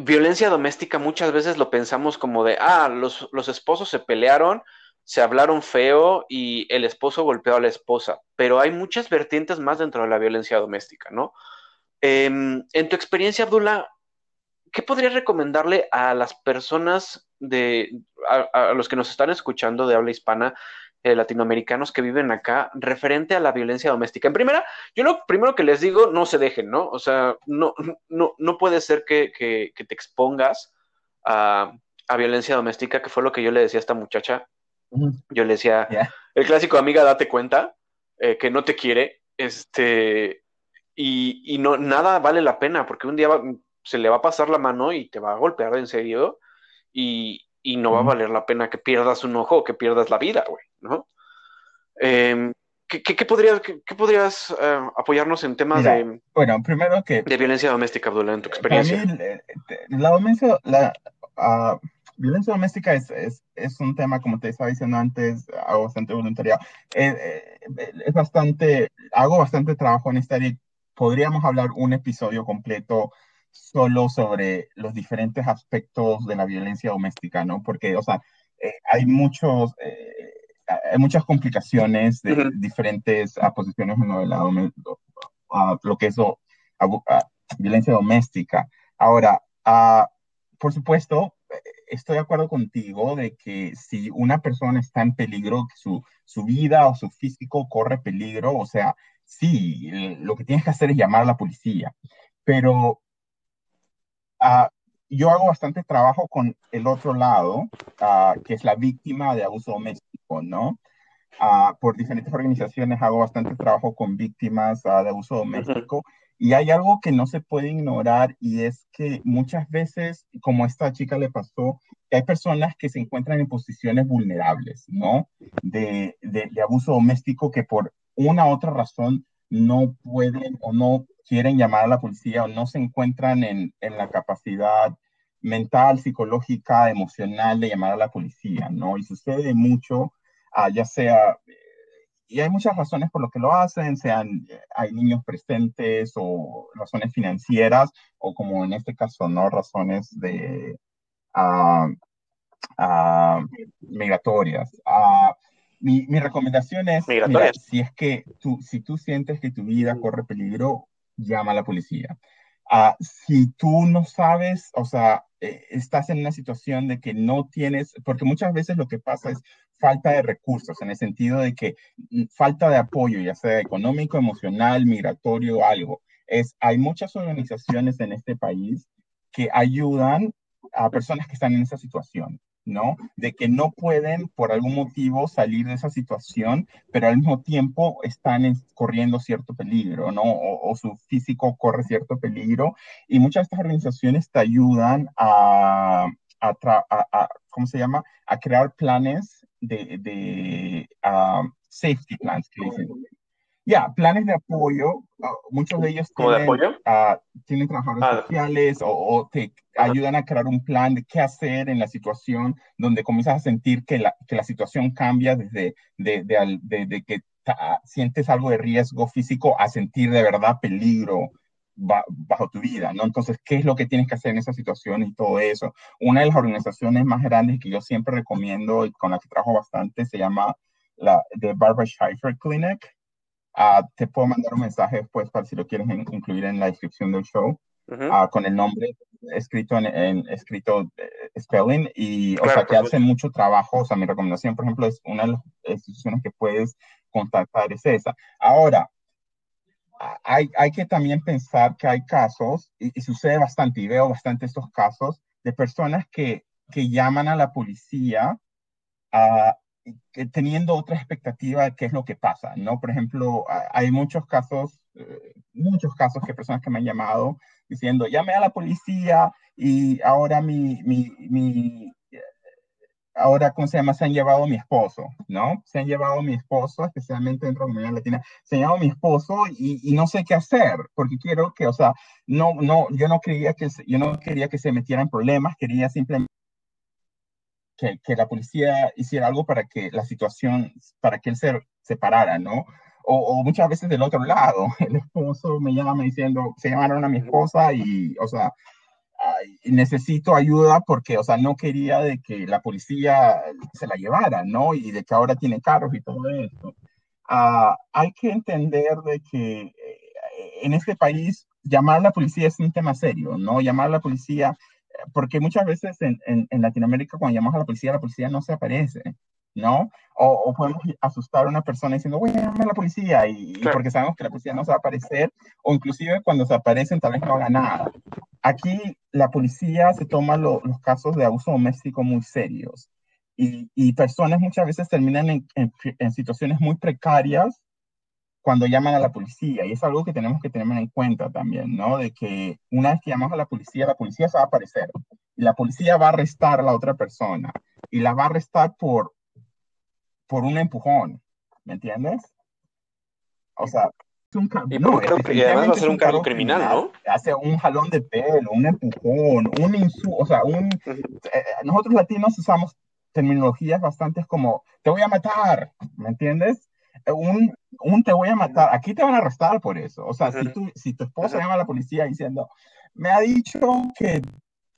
violencia doméstica muchas veces lo pensamos como de, ah, los, los, esposos se pelearon, se hablaron feo y el esposo golpeó a la esposa, pero hay muchas vertientes más dentro de la violencia doméstica, ¿no? Em, en tu experiencia, Abdullah, ¿qué podrías recomendarle a las personas de, a, los que nos están escuchando de habla hispana eh, latinoamericanos que viven acá referente a la violencia doméstica. En primera, yo lo primero que les digo, no se dejen, ¿no? O sea, no, no, no puede ser que, te expongas a, violencia doméstica, que fue lo que yo le decía a esta muchacha. Yo le decía, el clásico amiga, date cuenta eh, que no te quiere, este, y, y, no, nada vale la pena, porque un día se le va a pasar la mano y te va a golpear en serio, y, y no va a valer la pena que pierdas un ojo o que pierdas la vida, güey, ¿no? Em, ¿qué, podrías, qué, podrías eh, apoyarnos en temas de... Bueno, primero que... De violencia doméstica, Abdullah, en tu experiencia. la, violencia, la ah, violencia doméstica es, es, es, un tema, como te estaba diciendo antes, hago bastante voluntariado. Eh, eh, es bastante, hago bastante trabajo en esta área. Podríamos hablar un episodio completo solo sobre los diferentes aspectos de la violencia doméstica, ¿no? Porque, o sea, eh, hay muchos, eh, hay muchas complicaciones de diferentes posiciones en lo, de lo que es violencia doméstica. Ahora, ah, por supuesto, estoy de acuerdo contigo de que si una persona está en peligro, su, su vida o su físico corre peligro, o sea, sí, lo que tienes que hacer es llamar a la policía. Pero Ah, yo hago bastante trabajo con el otro lado, ah, que es la víctima de abuso doméstico, ¿no? Ah, por diferentes organizaciones hago bastante trabajo con víctimas de abuso doméstico. Y hay algo que no se puede ignorar y es que muchas veces, como a esta chica le pasó, hay personas que se encuentran en posiciones vulnerables, ¿no? De, de, de abuso doméstico que por una u otra razón no pueden o no quieren llamar a la policía o no se encuentran en, la capacidad mental, psicológica, emocional de llamar a la policía, ¿no? Y sucede mucho, ah, ya sea, y hay muchas razones por lo que lo hacen, sean, hay niños presentes o razones financieras, o como en este caso, ¿no? Razones de uh, migratorias. Mi, mi, recomendación es, si es que tú, si tú sientes que tu vida corre peligro, llama a la policía. Ah, si tú no sabes, o sea, eh, estás en una situación de que no tienes, porque muchas veces lo que pasa es falta de recursos, en el sentido de que mm, falta de apoyo, ya sea económico, emocional, migratorio, algo. Es, hay muchas organizaciones en este país que ayudan a personas que están en esa situación. ¿No? De que no pueden por algún motivo salir de esa situación, pero al mismo tiempo están corriendo cierto peligro, ¿no? O, su físico corre cierto peligro. Y muchas de estas organizaciones te ayudan a, ¿cómo se llama? A crear planes de, ah, safety plans, que dicen. Ya, planes de apoyo, ah, muchos de ellos tienen, uh, tienen trabajadores ah. sociales o, te ayudan a crear un plan de qué hacer en la situación donde comienzas a sentir que la, que la situación cambia desde de, de, que sientes algo de riesgo físico a sentir de verdad peligro bajo tu vida, ¿no? Entonces, ¿qué es lo que tienes que hacer en esa situación y todo eso? Una de las organizaciones más grandes que yo siempre recomiendo y con la que trabajo bastante se llama la The Barbara Scheifer Clinic Ah, te puedo mandar un mensaje después para si lo quieres incluir en la descripción del show, ah, con el nombre escrito en, escrito eh, spelling y, o sea, que hacen mucho trabajo. O sea, mi recomendación, por ejemplo, es una de las instituciones que puedes contactar es esa. Ahora, hay, hay que también pensar que hay casos, y, sucede bastante, y veo bastante estos casos, de personas que, que llaman a la policía a teniendo otra expectativa de qué es lo que pasa, ¿no? Por ejemplo, hay muchos casos, eh, muchos casos que personas que me han llamado diciendo, llamé a la policía y ahora mi, mi, mi ahora, ¿cómo se llama? Se han llevado a mi esposo, ¿no? Se han llevado a mi esposo, especialmente dentro de la comunidad latina, se han llevado a mi esposo y, y, no sé qué hacer, porque quiero que, o sea, no, no, yo no quería que, yo no quería que se metieran problemas, quería simplemente que, la policía hiciera algo para que la situación, para que él se separara, ¿no? O, muchas veces del otro lado, *laughs* el esposo me llama diciendo, se llamaron a mi esposa y, o sea, necesito ayuda porque, o sea, no quería de que la policía se la llevara, ¿no? Y de que ahora tiene carros y todo eso. Ah, hay que entender de que eh, en este país llamar a la policía es un tema serio, ¿no? Llamar a la policía porque muchas veces en, en, Latinoamérica cuando llamamos a la policía, la policía no se aparece, ¿no? O, podemos asustar a una persona diciendo, voy a llamar a la policía, y, porque sabemos que la policía no se va a aparecer, o inclusive cuando se aparecen tal vez no haga nada. Aquí la policía se toma los casos de abuso doméstico muy serios. Y, y personas muchas veces terminan en, en situaciones muy precarias cuando llaman a la policía, y es algo que tenemos que tener en cuenta también, ¿no? De que una vez que llamamos a la policía, la policía se va a aparecer, y la policía va a arrestar a la otra persona y la va a arrestar por, por un empujón, ¿me entiendes? O sea, es un no, y además va a ser un, cargo criminal, ¿no? Hace un jalón de pelo, un empujón, un insulto, o sea, un, eh, nosotros latinos usamos terminologías bastante como, te voy a matar, ¿me entiendes? Eh, un, un te voy a matar, aquí te van a arrestar por eso. O sea, si, tú, si tu esposa llama a la policía diciendo, me ha dicho que,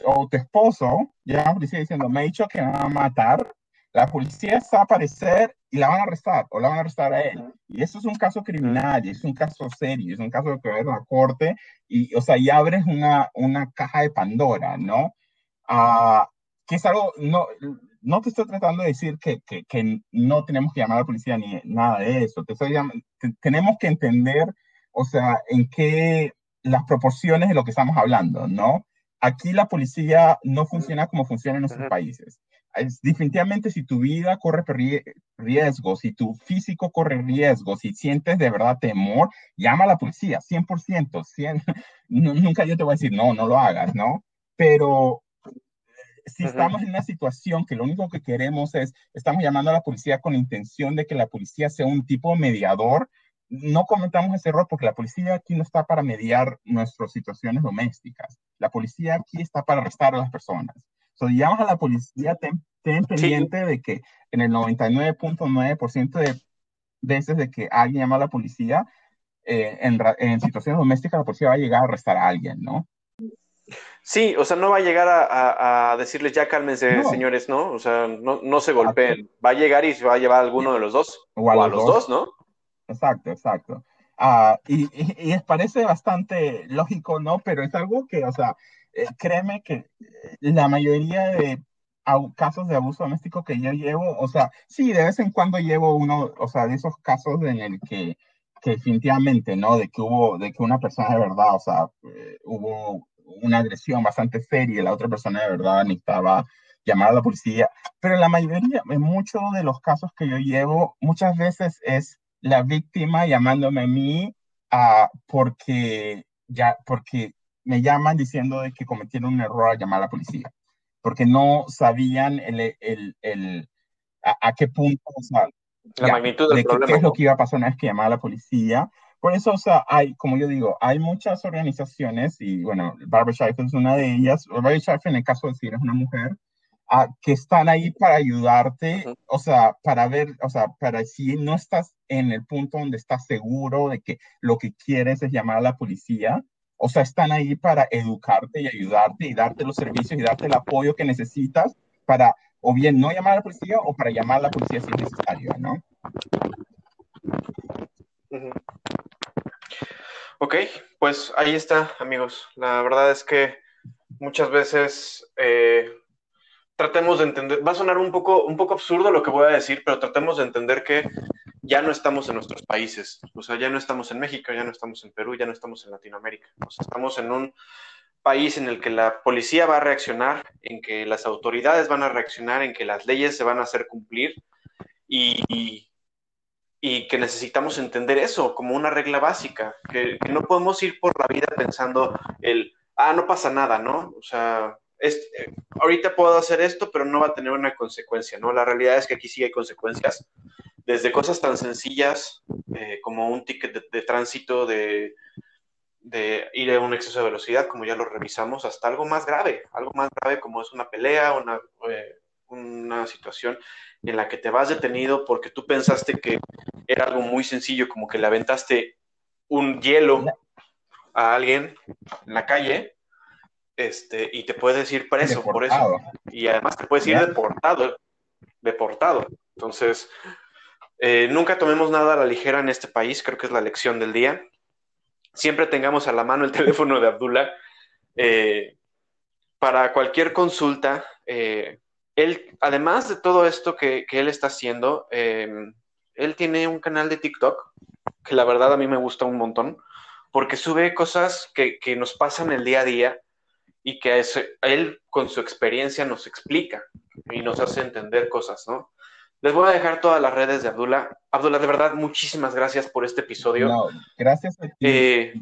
o tu esposo llama a la policía diciendo, me ha dicho que me va a matar, la policía va a aparecer y la van a arrestar o la van a arrestar a él. Y eso es un caso criminal, y es un caso serio, es un caso que va a la corte y, o sea, y abres una, una caja de Pandora, ¿no? Uh, que es algo, no, no te estoy tratando de decir que, que, que, no tenemos que llamar a la policía ni nada de eso. Te estoy tenemos que entender, o sea, en qué las proporciones de lo que estamos hablando, ¿no? Aquí la policía no funciona como funciona en nuestros países es, definitivamente si tu vida corre riesgo, si tu físico corre riesgo, si sientes de verdad temor, llama a la policía, 100%. 100, *laughs* nunca yo te voy a decir, no, no lo hagas, ¿no? Pero si estamos en una situación que lo único que queremos es, estamos llamando a la policía con la intención de que la policía sea un tipo mediador, no cometamos ese error porque la policía aquí no está para mediar nuestras situaciones domésticas. La policía aquí está para arrestar a las personas. So, llamas a la policía, ten, pendiente de que en el 99.9% de veces de que alguien llama a la policía, eh, en, en, situaciones domésticas la policía va a llegar a arrestar a alguien, ¿no? Sí, o sea, no va a llegar a, a, decirles ya cálmense, señores, ¿no? O sea, no, no se golpeen. Va a llegar y se va a llevar a alguno de los dos. O a, los, dos. ¿no? Exacto, exacto. Uh, y, y, y, parece bastante lógico, ¿no? Pero es algo que, o sea, eh, créeme que eh, la mayoría de casos de abuso doméstico que yo llevo, o sea, sí, de vez en cuando llevo uno, o sea, de esos casos en el que, que definitivamente, ¿no? De que hubo, de que una persona de verdad, o sea, eh, hubo una agresión bastante seria la otra persona de verdad necesitaba llamar a la policía, pero la mayoría, en muchos de los casos que yo llevo, muchas veces es la víctima llamándome a mí uh, porque ya, porque me llaman diciendo de que cometieron un error al llamar a la policía, porque no sabían el, el, el a, qué punto, o sea, la magnitud del de problema. qué es lo que iba a pasar una vez que llamaba a la policía. Por eso, o sea, hay, como yo digo, hay muchas organizaciones y, bueno, Barbara Scheifel es una de ellas. Barbara Scheifel, en el caso de si eres una mujer, que están ahí para ayudarte, o sea, para ver, o sea, para si no estás en el punto donde estás seguro de que lo que quieres es llamar a la policía, o sea, están ahí para educarte y ayudarte y darte los servicios y darte el apoyo que necesitas para o bien no llamar a la policía o para llamar a la policía si es necesario, ¿no? Ok, pues ahí está, amigos. La verdad es que muchas veces eh, tratemos de entender, va a sonar un poco, un poco absurdo lo que voy a decir, pero tratemos de entender que ya no estamos en nuestros países, o sea, ya no estamos en México, ya no estamos en Perú, ya no estamos en Latinoamérica, o sea, estamos en un país en el que la policía va a reaccionar, en que las autoridades van a reaccionar, en que las leyes se van a hacer cumplir. Y, y que necesitamos entender eso como una regla básica, que, no podemos ir por la vida pensando el, ah, no pasa nada, ¿no? O sea, es, ahorita puedo hacer esto, pero no va a tener una consecuencia, ¿no? La realidad es que aquí sí hay consecuencias desde cosas tan sencillas eh, como un ticket de, tránsito de, ir a un exceso de velocidad, como ya lo revisamos, hasta algo más grave, algo más grave como es una pelea, una, eh, una situación en la que te vas detenido porque tú pensaste que era algo muy sencillo, como que le aventaste un hielo a alguien en la calle este, y te puedes ir preso por eso. Y además te puedes ir deportado, deportado. Entonces, eh, nunca tomemos nada a la ligera en este país, creo que es la lección del día. Siempre tengamos a la mano el *laughs* teléfono de Abdullah eh, para cualquier consulta. Eh, él, además de todo esto que, él está haciendo, em, él tiene un canal de TikTok que la verdad a mí me gusta un montón porque sube cosas que, nos pasan el día a día y que él con su experiencia nos explica y nos hace entender cosas, ¿no? Les voy a dejar todas las redes de Abdullah. Abdullah, de verdad, muchísimas gracias por este episodio. No, gracias a ti. Eh,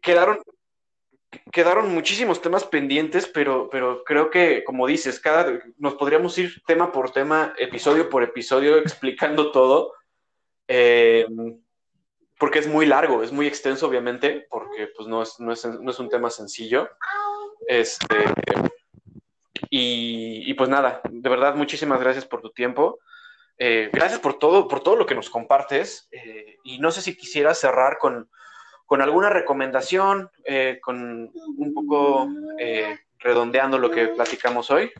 quedaron, quedaron muchísimos temas pendientes, pero, pero creo que, como dices, cada, nos podríamos ir tema por tema, episodio por episodio, *laughs* explicando todo. Eh, porque es muy largo, es muy extenso, obviamente, porque pues, no, es, no, es, no es un tema sencillo. Este, y, pues nada, de verdad, muchísimas gracias por tu tiempo. Eh, gracias por todo, por todo lo que nos compartes. Eh, y no sé si quisieras cerrar con, con alguna recomendación, eh, con un poco eh, redondeando lo que platicamos hoy.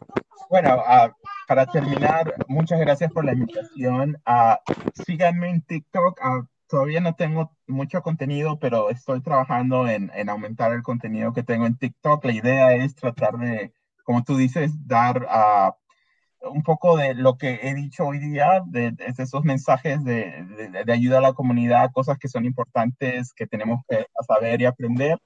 Bueno, uh, para terminar, muchas gracias por la invitación. Uh, síganme en TikTok. Uh, todavía no tengo mucho contenido, pero estoy trabajando en, en, aumentar el contenido que tengo en TikTok. La idea es tratar de, como tú dices, dar un poco de lo que he dicho hoy día, de, de esos mensajes de, de, ayuda a la comunidad, cosas que son importantes, que tenemos que saber y aprender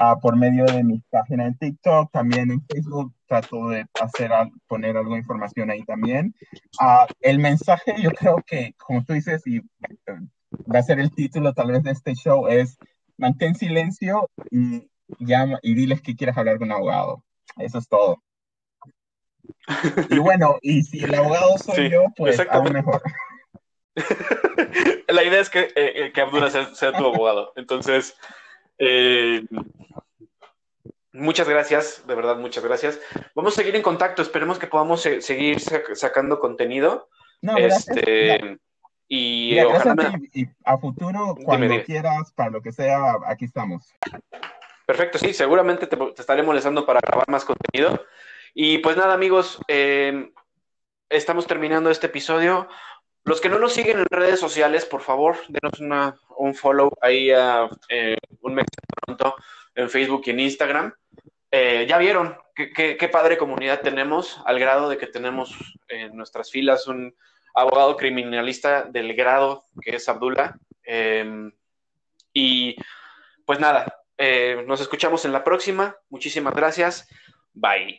uh, por medio de mi página en TikTok, también en Facebook trato de hacer, poner algo de información ahí también. Uh, el mensaje, yo creo que, como tú dices, y va a ser el título tal vez de este show, es mantén silencio y llama y diles que quieres hablar con un abogado. Eso es todo. Y bueno, y si el abogado soy sí, yo, pues aún mejor. *laughs* La idea es que, eh, que Abdullah sea, sea, tu abogado. Entonces, eh, muchas gracias, de verdad, muchas gracias. Vamos a seguir en contacto, esperemos que podamos se seguir sac sacando contenido. No, este, y, Mira, ojalá... y, a futuro, cuando dime, quieras, para lo que sea, aquí estamos. Perfecto, sí, seguramente te, te estaré molestando para grabar más contenido. Y pues nada, amigos, eh, estamos terminando este episodio. Los que no nos siguen en redes sociales, por favor, denos una, un follow ahí a eh, un mes pronto en Facebook y en Instagram. Eh, ya vieron qué, padre comunidad tenemos, al grado de que tenemos en nuestras filas un abogado criminalista del grado que es Abdullah. Eh, y pues nada, nos escuchamos en la próxima. Muchísimas gracias. Bye.